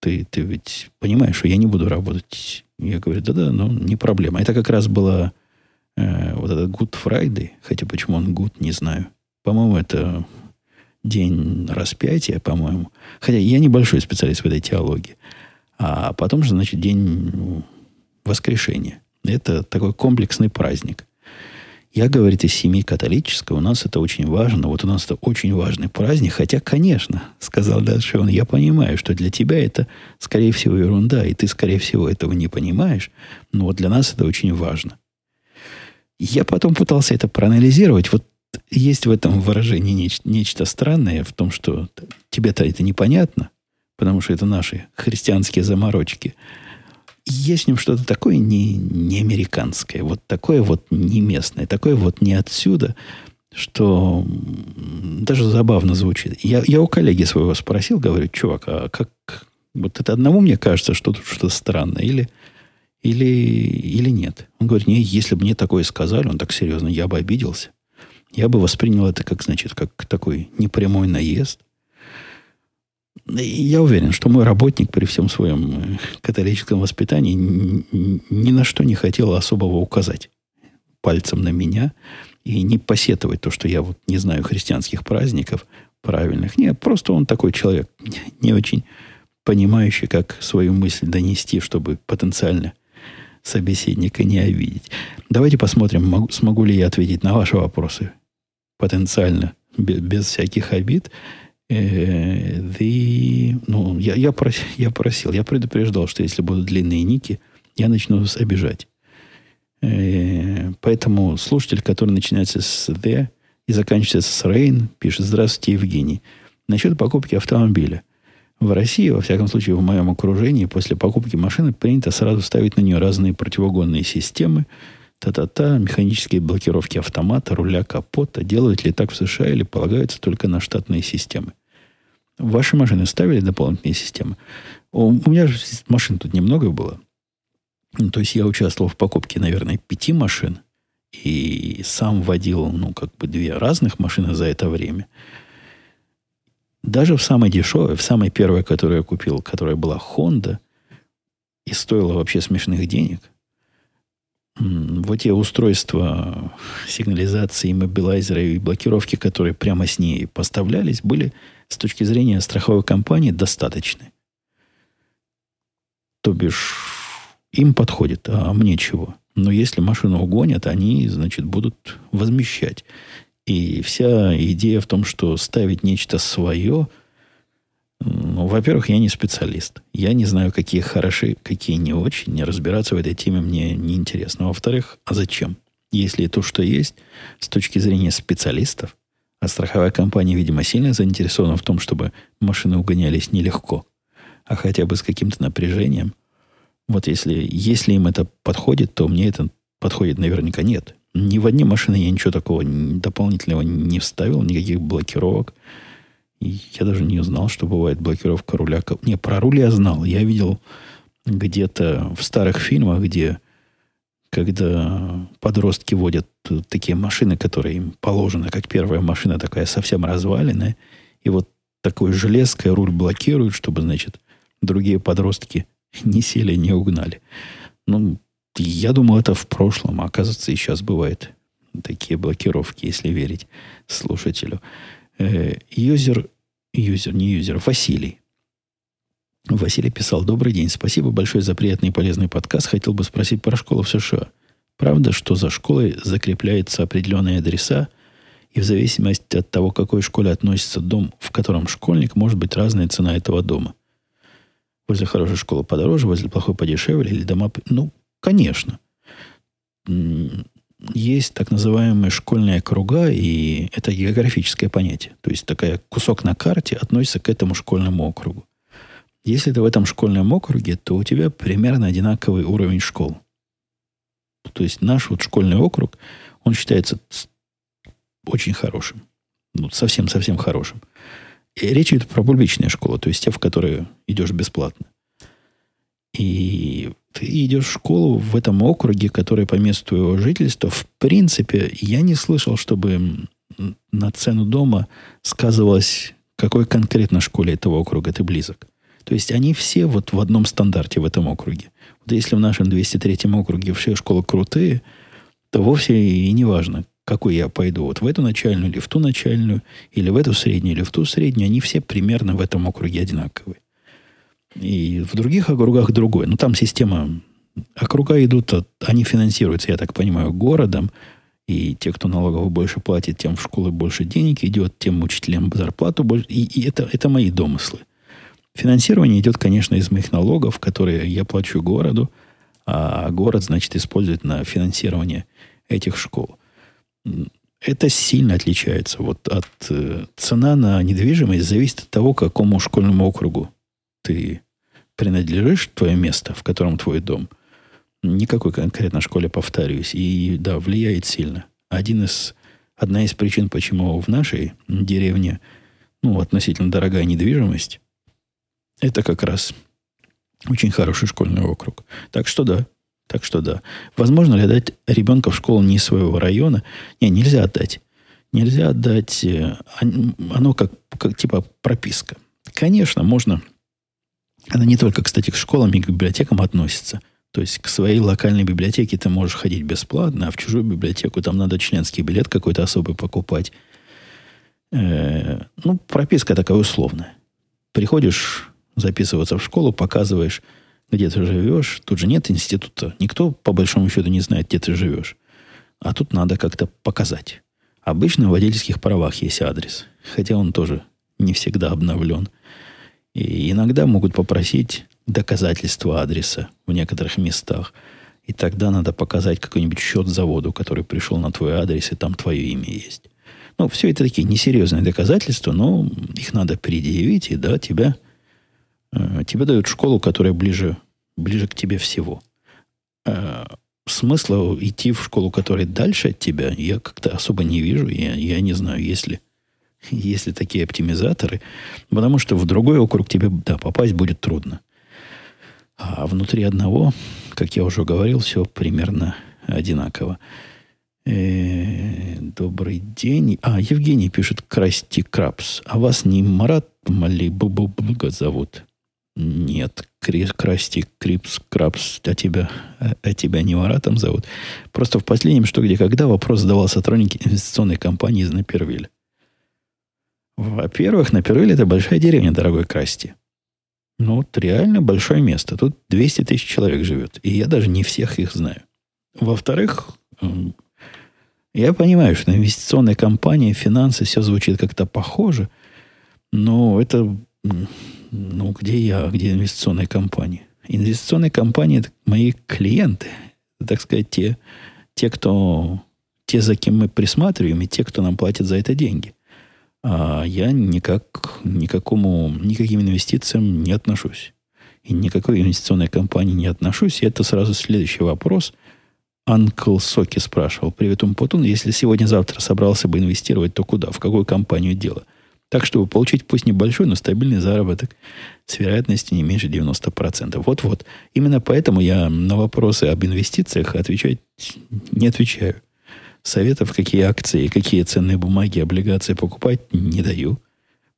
A: Ты, ты ведь понимаешь, что я не буду работать. Я говорю, да-да, ну, не проблема. Это как раз было э, вот этот Good Friday. Хотя почему он Good, не знаю. По-моему, это день распятия, по-моему. Хотя я небольшой специалист в этой теологии. А потом же, значит, день ну, воскрешения. Это такой комплексный праздник. Я, говорит, из семьи католической, у нас это очень важно. Вот у нас это очень важный праздник. Хотя, конечно, сказал дальше он, я понимаю, что для тебя это, скорее всего, ерунда, и ты, скорее всего, этого не понимаешь. Но вот для нас это очень важно. Я потом пытался это проанализировать. Вот есть в этом выражении нечто, нечто странное, в том, что тебе-то это непонятно, потому что это наши христианские заморочки. Есть в нем что-то такое не, не американское, вот такое вот не местное, такое вот не отсюда, что даже забавно звучит. Я, я у коллеги своего спросил, говорю, чувак, а как вот это одному мне кажется, что тут что-то странное, или, или, или нет? Он говорит, не, если бы мне такое сказали, он так серьезно, я бы обиделся. Я бы воспринял это как, значит, как такой непрямой наезд. Я уверен, что мой работник при всем своем э, католическом воспитании ни на что не хотел особого указать пальцем на меня и не посетовать то, что я вот не знаю христианских праздников правильных. Нет, просто он такой человек, не очень понимающий, как свою мысль донести, чтобы потенциально собеседника не обидеть. Давайте посмотрим, смогу ли я ответить на ваши вопросы потенциально, без, без всяких обид, э, the, ну, я, я, прос, я просил, я предупреждал, что если будут длинные ники, я начну обижать. Э, поэтому слушатель, который начинается с the и заканчивается с rain, пишет «Здравствуйте, Евгений». Насчет покупки автомобиля. В России, во всяком случае, в моем окружении, после покупки машины принято сразу ставить на нее разные противогонные системы, та-та-та, механические блокировки автомата, руля, капота. Делают ли так в США или полагаются только на штатные системы? Ваши машины ставили дополнительные системы? У, у меня же машин тут немного было. То есть я участвовал в покупке, наверное, пяти машин и сам водил, ну, как бы две разных машины за это время. Даже в самой дешевой, в самой первой, которую я купил, которая была Honda, и стоила вообще смешных денег, вот те устройства сигнализации, мобилайзера и блокировки, которые прямо с ней поставлялись, были с точки зрения страховой компании достаточны. То бишь, им подходит, а мне чего? Но если машину угонят, они, значит, будут возмещать. И вся идея в том, что ставить нечто свое, ну, во-первых, я не специалист. Я не знаю, какие хороши, какие не очень. Не разбираться в этой теме мне не интересно. Во-вторых, а зачем? Если то, что есть, с точки зрения специалистов, а страховая компания, видимо, сильно заинтересована в том, чтобы машины угонялись нелегко, а хотя бы с каким-то напряжением. Вот если, если им это подходит, то мне это подходит наверняка нет. Ни в одни машины я ничего такого дополнительного не вставил, никаких блокировок. И я даже не знал, что бывает блокировка руля. Не, про руль я знал. Я видел где-то в старых фильмах, где когда подростки водят такие машины, которые им положены, как первая машина такая совсем разваленная, и вот такой железкой руль блокируют, чтобы, значит, другие подростки не сели, не угнали. Ну, я думал, это в прошлом, а оказывается, и сейчас бывает такие блокировки, если верить слушателю. Э, юзер, юзер, не юзер, Василий. Василий писал, добрый день, спасибо большое за приятный и полезный подкаст. Хотел бы спросить про школу в США. Правда, что за школой закрепляются определенные адреса, и в зависимости от того, к какой школе относится дом, в котором школьник, может быть разная цена этого дома. Возле хорошей школы подороже, возле плохой подешевле, или дома... Ну, конечно. Есть так называемые школьные округа, и это географическое понятие. То есть такая кусок на карте относится к этому школьному округу. Если ты в этом школьном округе, то у тебя примерно одинаковый уровень школ. То есть наш вот школьный округ, он считается очень хорошим. Ну, совсем-совсем хорошим. И речь идет про публичные школы, то есть те, в которые идешь бесплатно. И ты идешь в школу в этом округе, который по месту твоего жительства, в принципе, я не слышал, чтобы на цену дома сказывалось, какой конкретно школе этого округа ты близок. То есть они все вот в одном стандарте в этом округе. Вот если в нашем 203 округе все школы крутые, то вовсе и не важно, какой я пойду, вот в эту начальную или в ту начальную, или в эту среднюю, или в ту среднюю, они все примерно в этом округе одинаковые. И в других округах другое. Но там система... Округа идут, от, они финансируются, я так понимаю, городом, и те, кто налогово больше платит, тем в школы больше денег идет, тем учителям зарплату больше. И, и это, это мои домыслы. Финансирование идет, конечно, из моих налогов, которые я плачу городу, а город, значит, использует на финансирование этих школ это сильно отличается. Вот от э, цена на недвижимость зависит от того, какому школьному округу ты принадлежишь, твое место, в котором твой дом. Никакой конкретно школе, повторюсь. И да, влияет сильно. Один из, одна из причин, почему в нашей деревне ну, относительно дорогая недвижимость, это как раз очень хороший школьный округ. Так что да, так что да. Возможно ли отдать ребенка в школу не своего района? Не, нельзя отдать. Нельзя отдать. Э, оно как, как типа прописка. Конечно, можно. Она не только, кстати, к школам и к библиотекам относится. То есть к своей локальной библиотеке ты можешь ходить бесплатно, а в чужую библиотеку там надо членский билет какой-то особый покупать. Э, ну, прописка такая условная. Приходишь записываться в школу, показываешь где ты живешь. Тут же нет института. Никто, по большому счету, не знает, где ты живешь. А тут надо как-то показать. Обычно в водительских правах есть адрес, хотя он тоже не всегда обновлен. И иногда могут попросить доказательства адреса в некоторых местах. И тогда надо показать какой-нибудь счет заводу, который пришел на твой адрес, и там твое имя есть. Ну, все это такие несерьезные доказательства, но их надо предъявить, и да, тебя, э, тебе дают школу, которая ближе, ближе к тебе всего. Э, смысла идти в школу, которая дальше от тебя, я как-то особо не вижу. Я, я не знаю, если, если такие оптимизаторы. Потому что в другой округ тебе да, попасть будет трудно. А внутри одного, как я уже говорил, все примерно одинаково. Э, добрый день. А, Евгений пишет Красти Крабс. А вас не Марат Мали зовут? Нет, Красти, Крипс, Крабс, а тебя, а тебя не Маратом зовут. Просто в последнем «Что, где, когда» вопрос задавал сотрудник инвестиционной компании из Напервиля. Во-первых, Напервиль – это большая деревня, дорогой Красти. Ну, вот реально большое место. Тут 200 тысяч человек живет. И я даже не всех их знаю. Во-вторых, я понимаю, что инвестиционная компания, финансы, все звучит как-то похоже, но это, ну, где я, где инвестиционная компания? Инвестиционные компании – это мои клиенты, так сказать, те, те, кто, те, за кем мы присматриваем, и те, кто нам платит за это деньги. А я никак, никакому, никаким инвестициям не отношусь. И никакой инвестиционной компании не отношусь. И это сразу следующий вопрос – Анкл Соки спрашивал. Привет, Умпутун. Если сегодня-завтра собрался бы инвестировать, то куда? В какую компанию дело? Так, чтобы получить пусть небольшой, но стабильный заработок с вероятностью не меньше 90%. Вот-вот. Именно поэтому я на вопросы об инвестициях отвечать не отвечаю. Советов, какие акции, какие ценные бумаги, облигации покупать, не даю.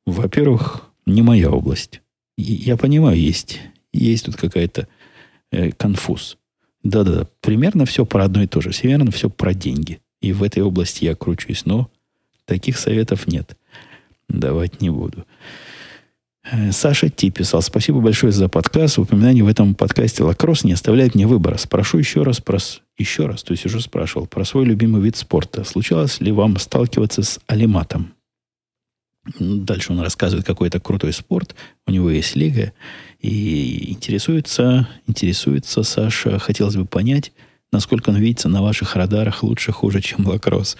A: Во-первых, не моя область. Я понимаю, есть, есть тут какая-то э, конфуз. Да-да, примерно все про одно и то же. Примерно все про деньги. И в этой области я кручусь. Но таких советов нет. Давать не буду. Э, Саша Ти писал, спасибо большое за подкаст. Упоминание в этом подкасте лакросс не оставляет мне выбора. Спрошу еще раз, про, еще раз, то есть уже спрашивал, про свой любимый вид спорта. Случалось ли вам сталкиваться с алиматом? Дальше он рассказывает какой-то крутой спорт. У него есть лига. И интересуется, интересуется Саша, хотелось бы понять, насколько он видится на ваших радарах лучше, хуже, чем лакросс.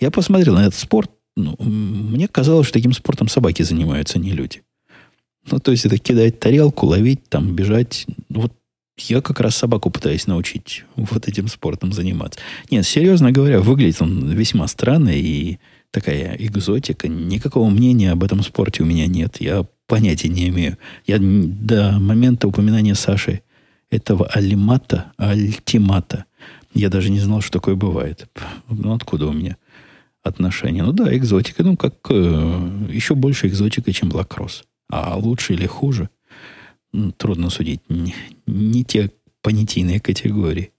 A: Я посмотрел на этот спорт. Ну, мне казалось, что таким спортом собаки занимаются, не люди. Ну, то есть это кидать тарелку, ловить, там, бежать. Вот я как раз собаку пытаюсь научить вот этим спортом заниматься. Нет, серьезно говоря, выглядит он весьма странно и такая экзотика. Никакого мнения об этом спорте у меня нет. Я понятия не имею. Я до момента упоминания Саши этого алимата, альтимата, я даже не знал, что такое бывает. Ну, откуда у меня отношения? Ну да, экзотика. Ну, как э, еще больше экзотика, чем лакросс. А лучше или хуже? Ну, трудно судить. Не, не те понятийные категории.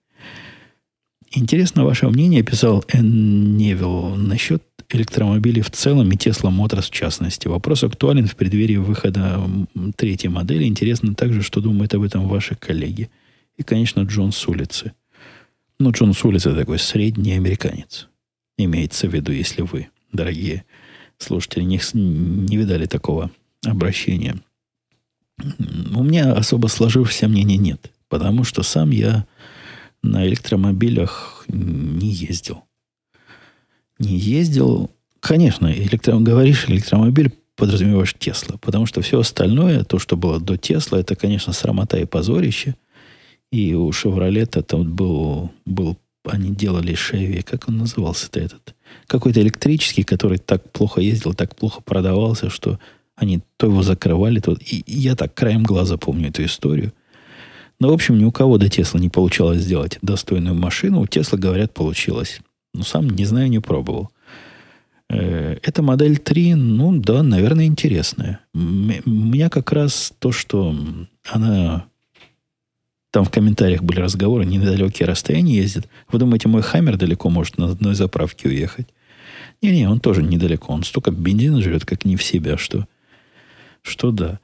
A: Интересно ваше мнение, писал Эн Невилл, насчет электромобилей в целом и Tesla Motors в частности. Вопрос актуален в преддверии выхода третьей модели. Интересно также, что думают об этом ваши коллеги. И, конечно, Джон с улицы. Ну, Джон с улицы такой средний американец. Имеется в виду, если вы, дорогие слушатели, не, не видали такого обращения. У меня особо сложившегося мнения нет. Потому что сам я на электромобилях не ездил не ездил. Конечно, электро... говоришь электромобиль, подразумеваешь Тесла. Потому что все остальное, то, что было до Тесла, это, конечно, срамота и позорище. И у Шевролета там был, был они делали Шеви, как он назывался-то этот? Какой-то электрический, который так плохо ездил, так плохо продавался, что они то его закрывали, то... И я так краем глаза помню эту историю. Но, в общем, ни у кого до Тесла не получалось сделать достойную машину. У Тесла, говорят, получилось. Ну, сам не знаю, не пробовал. Э, эта модель 3, ну да, наверное, интересная. У меня как раз то, что она... Там в комментариях были разговоры, недалекие расстояния ездит. Вы думаете, мой Хаммер далеко может на одной заправке уехать? Не-не, он тоже недалеко. Он столько бензина жрет, как не в себя, что, что да.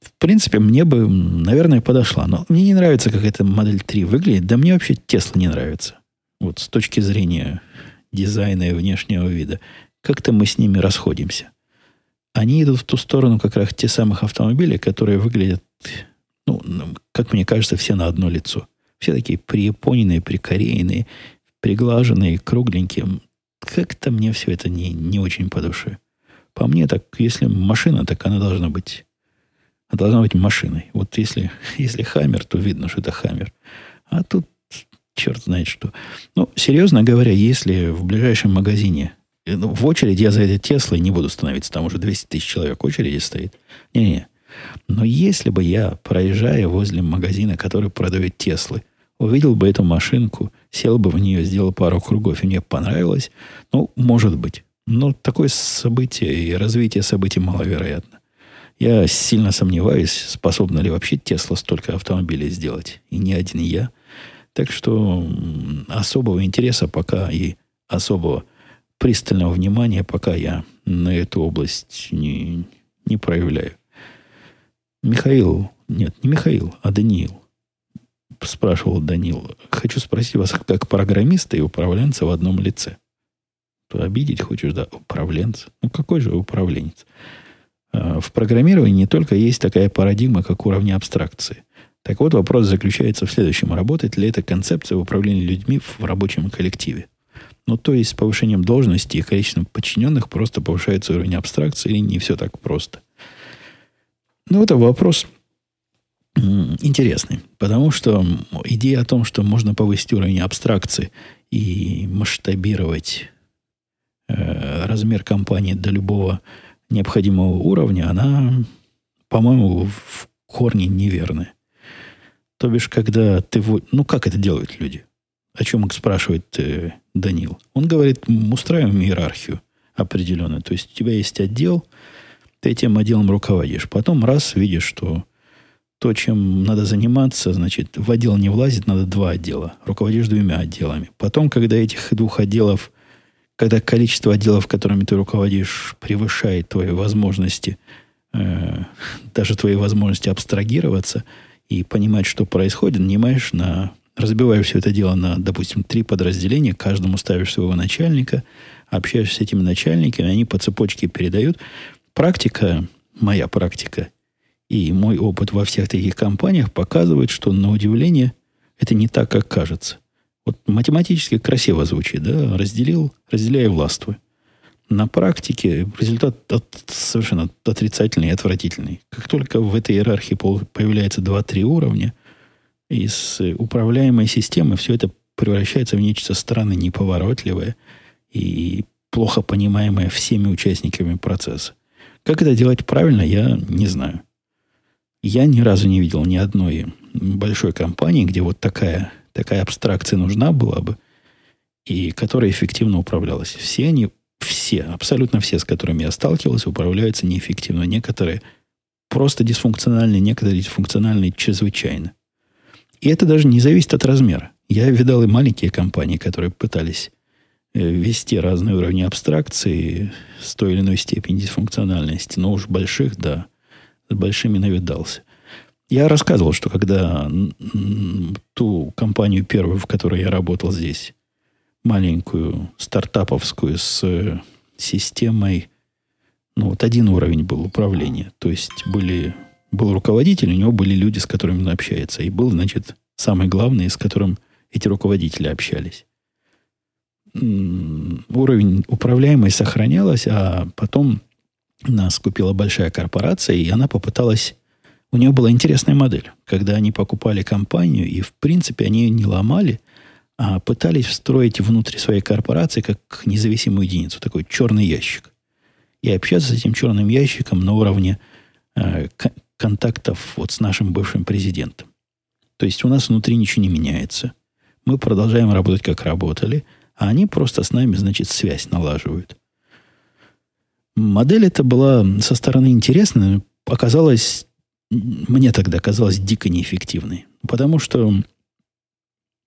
A: В принципе, мне бы, наверное, подошла. Но мне не нравится, как эта модель 3 выглядит. Да мне вообще Тесла не нравится. Вот с точки зрения дизайна и внешнего вида. Как-то мы с ними расходимся. Они идут в ту сторону как раз те самых автомобилей, которые выглядят, ну, как мне кажется, все на одно лицо. Все такие прияпоненные, прикорейные, приглаженные, кругленькие. как-то мне все это не, не очень по душе. По мне, так, если машина, так она должна быть, она должна быть машиной. Вот если, если хаммер, то видно, что это хаммер. А тут черт знает что. Ну, серьезно говоря, если в ближайшем магазине э, ну, в очередь я за этой Теслой не буду становиться, там уже 200 тысяч человек в очереди стоит. Не-не. Но если бы я, проезжая возле магазина, который продает Теслы, увидел бы эту машинку, сел бы в нее, сделал пару кругов, и мне понравилось, ну, может быть. Но такое событие и развитие событий маловероятно. Я сильно сомневаюсь, способна ли вообще Тесла столько автомобилей сделать. И не один я. Так что особого интереса пока и особого пристального внимания пока я на эту область не, не проявляю. Михаил, нет, не Михаил, а Даниил спрашивал Данил, хочу спросить вас как программиста и управленца в одном лице. Обидеть хочешь, да, управленца. Ну, какой же управленец? А, в программировании не только есть такая парадигма, как уровни абстракции. Так вот, вопрос заключается в следующем. Работает ли эта концепция в управлении людьми в рабочем коллективе? Ну, то есть с повышением должности и количеством подчиненных просто повышается уровень абстракции, или не все так просто? Ну, это вопрос интересный, потому что идея о том, что можно повысить уровень абстракции и масштабировать э, размер компании до любого необходимого уровня, она, по-моему, в корне неверная. То бишь, когда ты... Ну, как это делают люди? О чем их спрашивает э, Данил? Он говорит, устраиваем иерархию определенную. То есть у тебя есть отдел, ты этим отделом руководишь. Потом раз видишь, что то, чем надо заниматься, значит, в отдел не влазит, надо два отдела. Руководишь двумя отделами. Потом, когда этих двух отделов, когда количество отделов, которыми ты руководишь, превышает твои возможности, э, даже твои возможности абстрагироваться и понимать, что происходит, нанимаешь на разбиваешь все это дело на, допустим, три подразделения, каждому ставишь своего начальника, общаешься с этими начальниками, они по цепочке передают. Практика, моя практика – и мой опыт во всех таких компаниях показывает, что на удивление это не так, как кажется. Вот математически красиво звучит, да, разделил, разделяя властвуй. На практике результат от, совершенно отрицательный и отвратительный. Как только в этой иерархии появляется 2-3 уровня, из управляемой системы все это превращается в нечто странное, неповоротливое и плохо понимаемое всеми участниками процесса. Как это делать правильно, я не знаю. Я ни разу не видел ни одной большой компании, где вот такая, такая абстракция нужна была бы, и которая эффективно управлялась. Все они, все, абсолютно все, с которыми я сталкивался, управляются неэффективно. Некоторые просто дисфункциональные, некоторые дисфункциональные чрезвычайно. И это даже не зависит от размера. Я видал и маленькие компании, которые пытались э, ввести разные уровни абстракции с той или иной степени дисфункциональности, но уж больших, да, с большими навидался. Я рассказывал, что когда ту компанию первую, в которой я работал здесь, маленькую стартаповскую с системой, ну вот один уровень был управления. То есть были, был руководитель, у него были люди, с которыми он общается. И был, значит, самый главный, с которым эти руководители общались. Уровень управляемой сохранялась, а потом нас купила большая корпорация, и она попыталась... У нее была интересная модель, когда они покупали компанию, и, в принципе, они ее не ломали, а пытались встроить внутрь своей корпорации как независимую единицу, такой черный ящик. И общаться с этим черным ящиком на уровне э, контактов вот с нашим бывшим президентом. То есть у нас внутри ничего не меняется. Мы продолжаем работать, как работали, а они просто с нами, значит, связь налаживают. Модель эта была со стороны интересная, оказалась, мне тогда казалась дико неэффективной. Потому что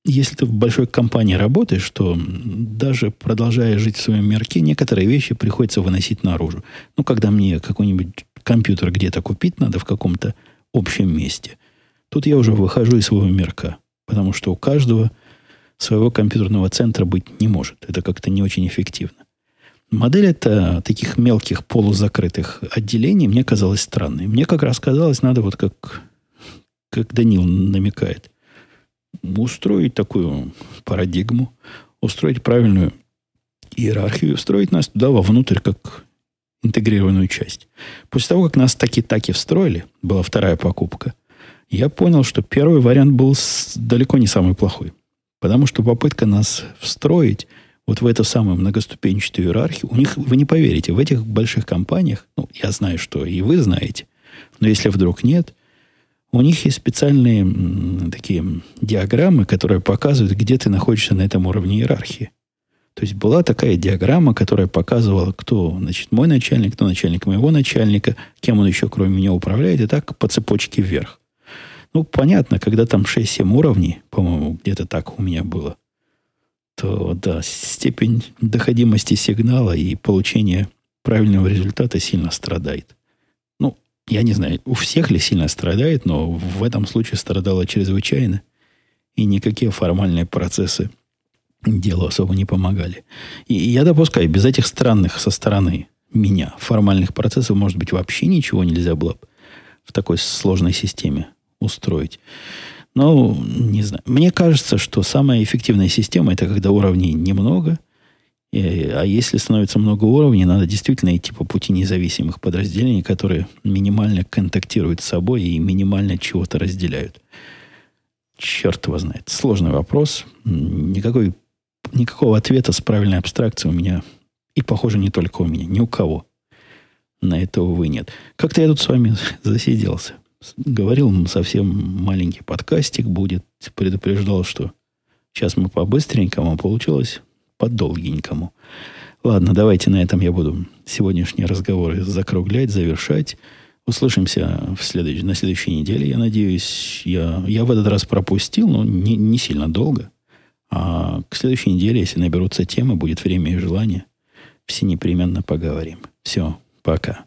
A: если ты в большой компании работаешь, то даже продолжая жить в своем мирке, некоторые вещи приходится выносить наружу. Ну, когда мне какой-нибудь компьютер где-то купить надо в каком-то общем месте, тут я уже выхожу из своего мирка. Потому что у каждого своего компьютерного центра быть не может. Это как-то не очень эффективно. Модель это таких мелких полузакрытых отделений мне казалась странной. Мне как раз казалось, надо вот как, как Данил намекает, устроить такую парадигму, устроить правильную иерархию, встроить нас туда вовнутрь как интегрированную часть. После того, как нас таки-таки встроили, была вторая покупка, я понял, что первый вариант был далеко не самый плохой. Потому что попытка нас встроить вот в эту самую многоступенчатую иерархию, у них, вы не поверите, в этих больших компаниях, ну, я знаю, что и вы знаете, но если вдруг нет, у них есть специальные м, такие диаграммы, которые показывают, где ты находишься на этом уровне иерархии. То есть была такая диаграмма, которая показывала, кто, значит, мой начальник, кто начальник моего начальника, кем он еще кроме меня управляет, и так по цепочке вверх. Ну, понятно, когда там 6-7 уровней, по-моему, где-то так у меня было, то да, степень доходимости сигнала и получения правильного результата сильно страдает. Ну, я не знаю, у всех ли сильно страдает, но в этом случае страдало чрезвычайно. И никакие формальные процессы делу особо не помогали. И я допускаю, без этих странных со стороны меня формальных процессов, может быть, вообще ничего нельзя было в такой сложной системе устроить. Но, не знаю. Мне кажется, что самая эффективная система это когда уровней немного. И, а если становится много уровней, надо действительно идти по пути независимых подразделений, которые минимально контактируют с собой и минимально чего-то разделяют. Черт его знает. Сложный вопрос. Никакой никакого ответа с правильной абстракцией у меня, и, похоже, не только у меня, ни у кого на это, увы, нет. Как-то я тут с вами засиделся. Говорил, совсем маленький подкастик будет. Предупреждал, что сейчас мы по-быстренькому, а получилось по-долгенькому. Ладно, давайте на этом я буду сегодняшние разговоры закруглять, завершать. Услышимся в следующ... на следующей неделе, я надеюсь. Я, я в этот раз пропустил, но не, не сильно долго. А к следующей неделе, если наберутся темы, будет время и желание, все непременно поговорим. Все, пока.